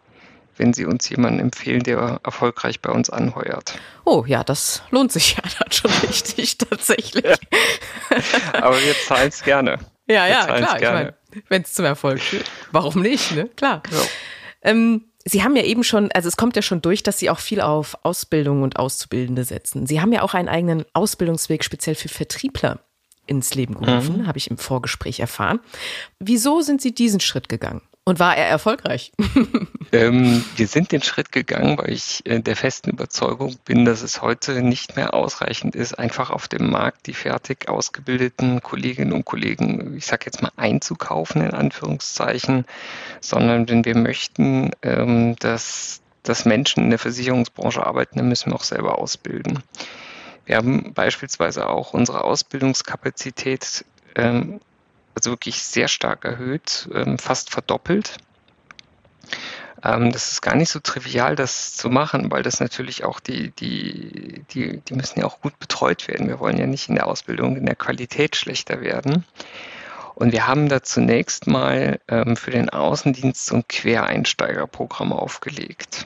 wenn sie uns jemanden empfehlen, der erfolgreich bei uns anheuert. Oh ja, das lohnt sich ja dann schon richtig tatsächlich. Ja. Aber wir zahlen es gerne. Ja, ja, klar. Gerne. Ich meine, wenn es zum Erfolg führt, warum nicht, ne? Klar. Ja. Ähm, Sie haben ja eben schon, also es kommt ja schon durch, dass Sie auch viel auf Ausbildung und Auszubildende setzen. Sie haben ja auch einen eigenen Ausbildungsweg speziell für Vertriebler ins Leben gerufen, mhm. habe ich im Vorgespräch erfahren. Wieso sind Sie diesen Schritt gegangen? Und war er erfolgreich? ähm, wir sind den Schritt gegangen, weil ich äh, der festen Überzeugung bin, dass es heute nicht mehr ausreichend ist, einfach auf dem Markt die fertig ausgebildeten Kolleginnen und Kollegen, ich sage jetzt mal, einzukaufen, in Anführungszeichen, sondern wenn wir möchten, ähm, dass, dass Menschen in der Versicherungsbranche arbeiten, dann müssen wir auch selber ausbilden. Wir haben beispielsweise auch unsere Ausbildungskapazität ähm, also wirklich sehr stark erhöht, ähm, fast verdoppelt. Ähm, das ist gar nicht so trivial, das zu machen, weil das natürlich auch die, die, die, die müssen ja auch gut betreut werden. Wir wollen ja nicht in der Ausbildung in der Qualität schlechter werden. Und wir haben da zunächst mal ähm, für den Außendienst so ein Quereinsteigerprogramm aufgelegt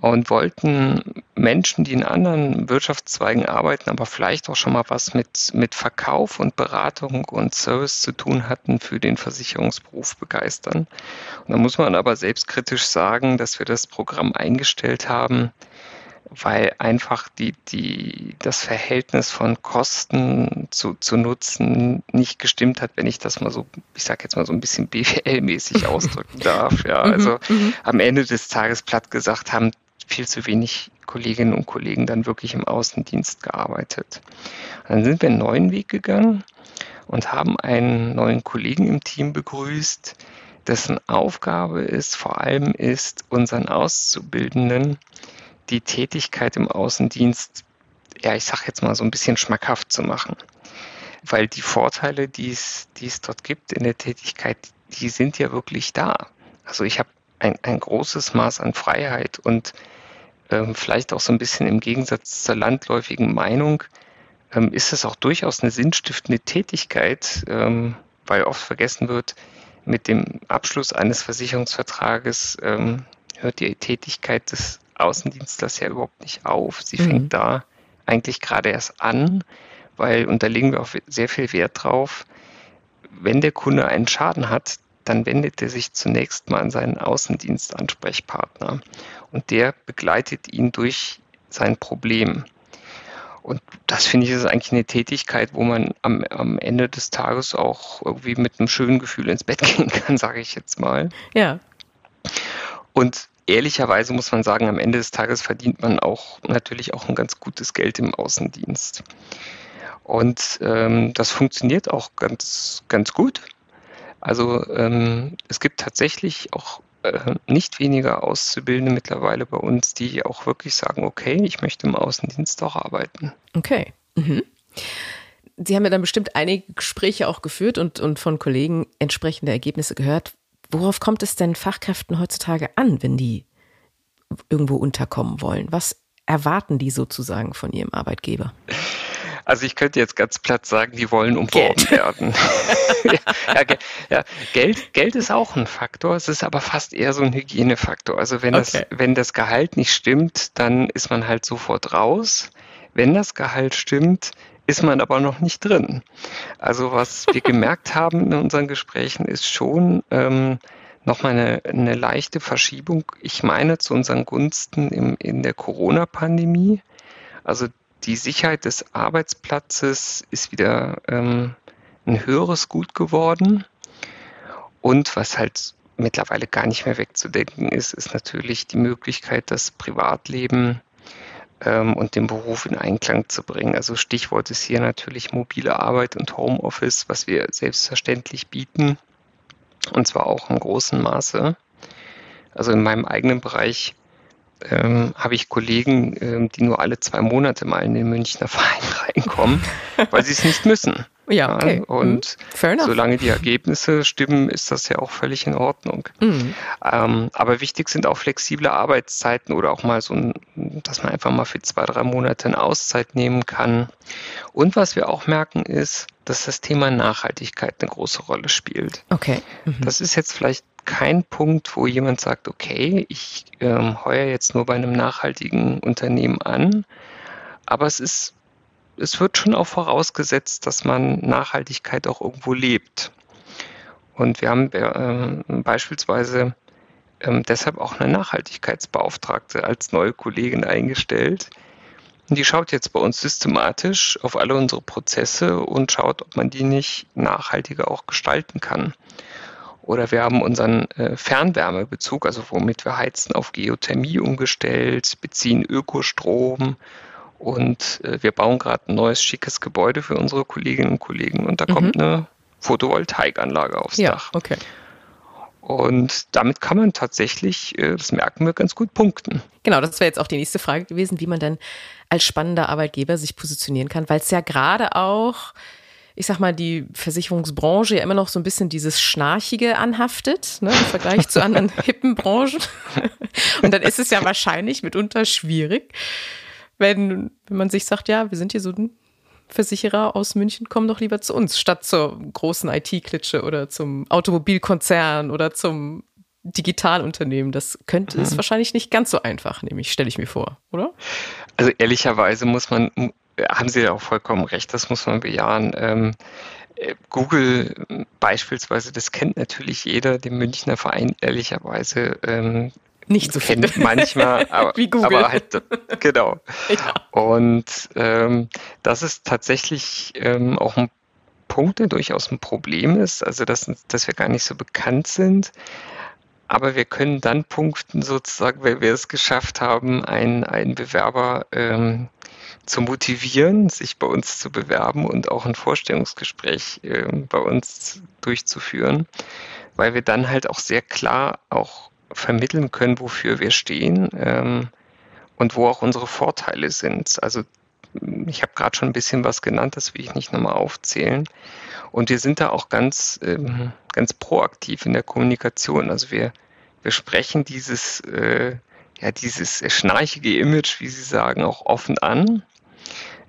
und wollten Menschen, die in anderen Wirtschaftszweigen arbeiten, aber vielleicht auch schon mal was mit, mit Verkauf und Beratung und Service zu tun hatten, für den Versicherungsberuf begeistern. Und da muss man aber selbstkritisch sagen, dass wir das Programm eingestellt haben, weil einfach die, die, das Verhältnis von Kosten zu, zu Nutzen nicht gestimmt hat, wenn ich das mal so, ich sage jetzt mal so ein bisschen BWL-mäßig ausdrücken darf. Ja, mhm, also mhm. am Ende des Tages platt gesagt haben viel zu wenig Kolleginnen und Kollegen dann wirklich im Außendienst gearbeitet. dann sind wir einen neuen Weg gegangen und haben einen neuen Kollegen im Team begrüßt, dessen Aufgabe ist, vor allem ist, unseren Auszubildenden die Tätigkeit im Außendienst, ja, ich sage jetzt mal so ein bisschen schmackhaft zu machen. Weil die Vorteile, die es, die es dort gibt in der Tätigkeit, die sind ja wirklich da. Also ich habe ein, ein großes Maß an Freiheit und vielleicht auch so ein bisschen im Gegensatz zur landläufigen Meinung, ähm, ist es auch durchaus eine sinnstiftende Tätigkeit, ähm, weil oft vergessen wird, mit dem Abschluss eines Versicherungsvertrages ähm, hört die Tätigkeit des Außendienstlers ja überhaupt nicht auf. Sie mhm. fängt da eigentlich gerade erst an, weil, und da legen wir auch sehr viel Wert drauf, wenn der Kunde einen Schaden hat, dann wendet er sich zunächst mal an seinen Außendienstansprechpartner und der begleitet ihn durch sein Problem. Und das finde ich ist eigentlich eine Tätigkeit, wo man am, am Ende des Tages auch irgendwie mit einem schönen Gefühl ins Bett gehen kann, sage ich jetzt mal. Ja. Und ehrlicherweise muss man sagen, am Ende des Tages verdient man auch natürlich auch ein ganz gutes Geld im Außendienst. Und ähm, das funktioniert auch ganz, ganz gut. Also ähm, es gibt tatsächlich auch äh, nicht weniger Auszubildende mittlerweile bei uns, die auch wirklich sagen, okay, ich möchte im Außendienst auch arbeiten. Okay. Mhm. Sie haben ja dann bestimmt einige Gespräche auch geführt und, und von Kollegen entsprechende Ergebnisse gehört. Worauf kommt es denn Fachkräften heutzutage an, wenn die irgendwo unterkommen wollen? Was erwarten die sozusagen von ihrem Arbeitgeber? Also ich könnte jetzt ganz platt sagen, die wollen umworben Geld. werden. ja, ja, ja, Geld, Geld ist auch ein Faktor, es ist aber fast eher so ein Hygienefaktor. Also wenn, okay. das, wenn das Gehalt nicht stimmt, dann ist man halt sofort raus. Wenn das Gehalt stimmt, ist man aber noch nicht drin. Also was wir gemerkt haben in unseren Gesprächen ist schon ähm, nochmal eine, eine leichte Verschiebung, ich meine zu unseren Gunsten im, in der Corona-Pandemie. Also die Sicherheit des Arbeitsplatzes ist wieder ähm, ein höheres Gut geworden. Und was halt mittlerweile gar nicht mehr wegzudenken ist, ist natürlich die Möglichkeit, das Privatleben ähm, und den Beruf in Einklang zu bringen. Also Stichwort ist hier natürlich mobile Arbeit und Homeoffice, was wir selbstverständlich bieten. Und zwar auch im großen Maße. Also in meinem eigenen Bereich ähm, habe ich Kollegen, ähm, die nur alle zwei Monate mal in den Münchner Verein reinkommen, weil sie es nicht müssen. Ja, okay. und mhm. solange die Ergebnisse stimmen, ist das ja auch völlig in Ordnung. Mhm. Ähm, aber wichtig sind auch flexible Arbeitszeiten oder auch mal so, ein, dass man einfach mal für zwei, drei Monate eine Auszeit nehmen kann. Und was wir auch merken ist, dass das Thema Nachhaltigkeit eine große Rolle spielt. Okay. Mhm. Das ist jetzt vielleicht kein Punkt, wo jemand sagt, okay, ich ähm, heuer jetzt nur bei einem nachhaltigen Unternehmen an. Aber es ist, es wird schon auch vorausgesetzt, dass man Nachhaltigkeit auch irgendwo lebt. Und wir haben äh, beispielsweise ähm, deshalb auch eine Nachhaltigkeitsbeauftragte als neue Kollegin eingestellt. Und die schaut jetzt bei uns systematisch auf alle unsere Prozesse und schaut, ob man die nicht nachhaltiger auch gestalten kann. Oder wir haben unseren äh, Fernwärmebezug, also womit wir heizen, auf Geothermie umgestellt, beziehen Ökostrom und äh, wir bauen gerade ein neues schickes Gebäude für unsere Kolleginnen und Kollegen und da mhm. kommt eine Photovoltaikanlage aufs ja, Dach. Okay. Und damit kann man tatsächlich, äh, das merken wir, ganz gut punkten. Genau, das wäre jetzt auch die nächste Frage gewesen, wie man dann als spannender Arbeitgeber sich positionieren kann, weil es ja gerade auch ich sag mal, die Versicherungsbranche ja immer noch so ein bisschen dieses Schnarchige anhaftet, ne, im Vergleich zu anderen hippen Branchen. Und dann ist es ja wahrscheinlich mitunter schwierig, wenn, wenn man sich sagt, ja, wir sind hier so ein Versicherer aus München, komm doch lieber zu uns, statt zur großen IT-Klitsche oder zum Automobilkonzern oder zum Digitalunternehmen. Das könnte, mhm. ist wahrscheinlich nicht ganz so einfach, nämlich, stelle ich mir vor, oder? Also ehrlicherweise muss man haben Sie ja auch vollkommen recht, das muss man bejahen. Ähm, äh, Google beispielsweise, das kennt natürlich jeder, den Münchner Verein ehrlicherweise ähm, nicht so kennt viel. manchmal, aber, Wie Google. aber halt genau. Ja. Und ähm, das ist tatsächlich ähm, auch ein Punkt, der durchaus ein Problem ist, also dass, dass wir gar nicht so bekannt sind. Aber wir können dann punkten, sozusagen, weil wir es geschafft haben, einen, einen Bewerber ähm, zu motivieren, sich bei uns zu bewerben und auch ein Vorstellungsgespräch äh, bei uns durchzuführen, weil wir dann halt auch sehr klar auch vermitteln können, wofür wir stehen ähm, und wo auch unsere Vorteile sind. Also ich habe gerade schon ein bisschen was genannt, das will ich nicht nochmal aufzählen. Und wir sind da auch ganz, ähm, ganz proaktiv in der Kommunikation. Also wir, wir sprechen dieses, äh, ja, dieses schnarchige Image, wie Sie sagen, auch offen an.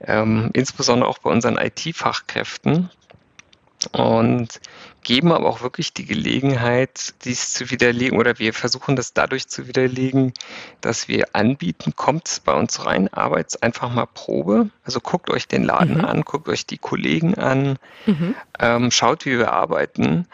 Ähm, insbesondere auch bei unseren IT-Fachkräften und geben aber auch wirklich die Gelegenheit, dies zu widerlegen oder wir versuchen das dadurch zu widerlegen, dass wir anbieten, kommt bei uns rein, arbeitet einfach mal Probe. Also guckt euch den Laden mhm. an, guckt euch die Kollegen an, mhm. ähm, schaut, wie wir arbeiten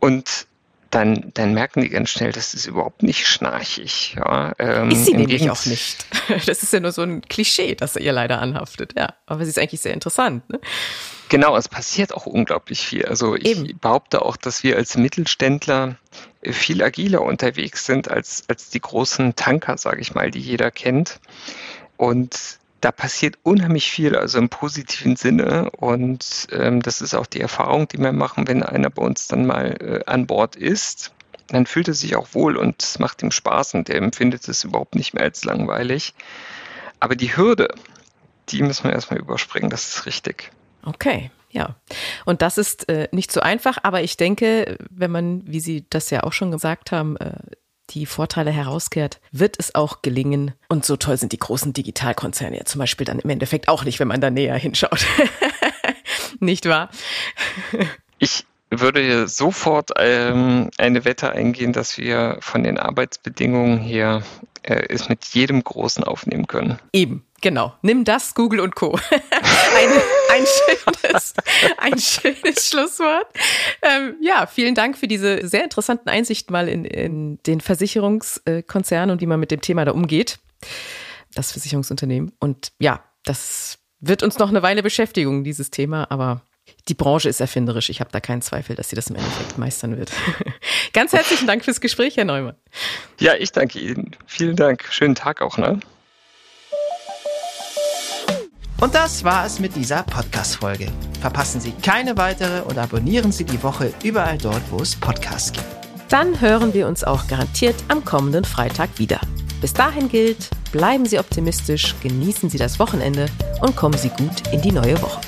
und dann, dann merken die ganz schnell, das ist überhaupt nicht schnarchig. Ja, ähm, ist sie nämlich auch nicht. Das ist ja nur so ein Klischee, das ihr leider anhaftet. Ja, aber sie ist eigentlich sehr interessant. Ne? Genau, es passiert auch unglaublich viel. Also ich Eben. behaupte auch, dass wir als Mittelständler viel agiler unterwegs sind als, als die großen Tanker, sage ich mal, die jeder kennt. Und da passiert unheimlich viel, also im positiven Sinne. Und ähm, das ist auch die Erfahrung, die wir machen, wenn einer bei uns dann mal äh, an Bord ist. Dann fühlt er sich auch wohl und es macht ihm Spaß und er empfindet es überhaupt nicht mehr als langweilig. Aber die Hürde, die müssen wir erstmal überspringen, das ist richtig. Okay. Ja, und das ist äh, nicht so einfach, aber ich denke, wenn man, wie Sie das ja auch schon gesagt haben, äh, die Vorteile herauskehrt, wird es auch gelingen. Und so toll sind die großen Digitalkonzerne ja zum Beispiel dann im Endeffekt auch nicht, wenn man da näher hinschaut. nicht wahr? Ich würde sofort ähm, eine Wette eingehen, dass wir von den Arbeitsbedingungen her äh, es mit jedem Großen aufnehmen können. Eben, genau. Nimm das, Google und Co. ein, ein, schönes, ein schönes Schlusswort. Ähm, ja, vielen Dank für diese sehr interessanten Einsichten mal in, in den Versicherungskonzern und wie man mit dem Thema da umgeht. Das Versicherungsunternehmen. Und ja, das wird uns noch eine Weile beschäftigen, dieses Thema, aber die Branche ist erfinderisch. Ich habe da keinen Zweifel, dass sie das im Endeffekt meistern wird. Ganz herzlichen Dank fürs Gespräch, Herr Neumann. Ja, ich danke Ihnen. Vielen Dank. Schönen Tag auch, ne? Und das war es mit dieser Podcast-Folge. Verpassen Sie keine weitere und abonnieren Sie die Woche überall dort, wo es Podcasts gibt. Dann hören wir uns auch garantiert am kommenden Freitag wieder. Bis dahin gilt, bleiben Sie optimistisch, genießen Sie das Wochenende und kommen Sie gut in die neue Woche.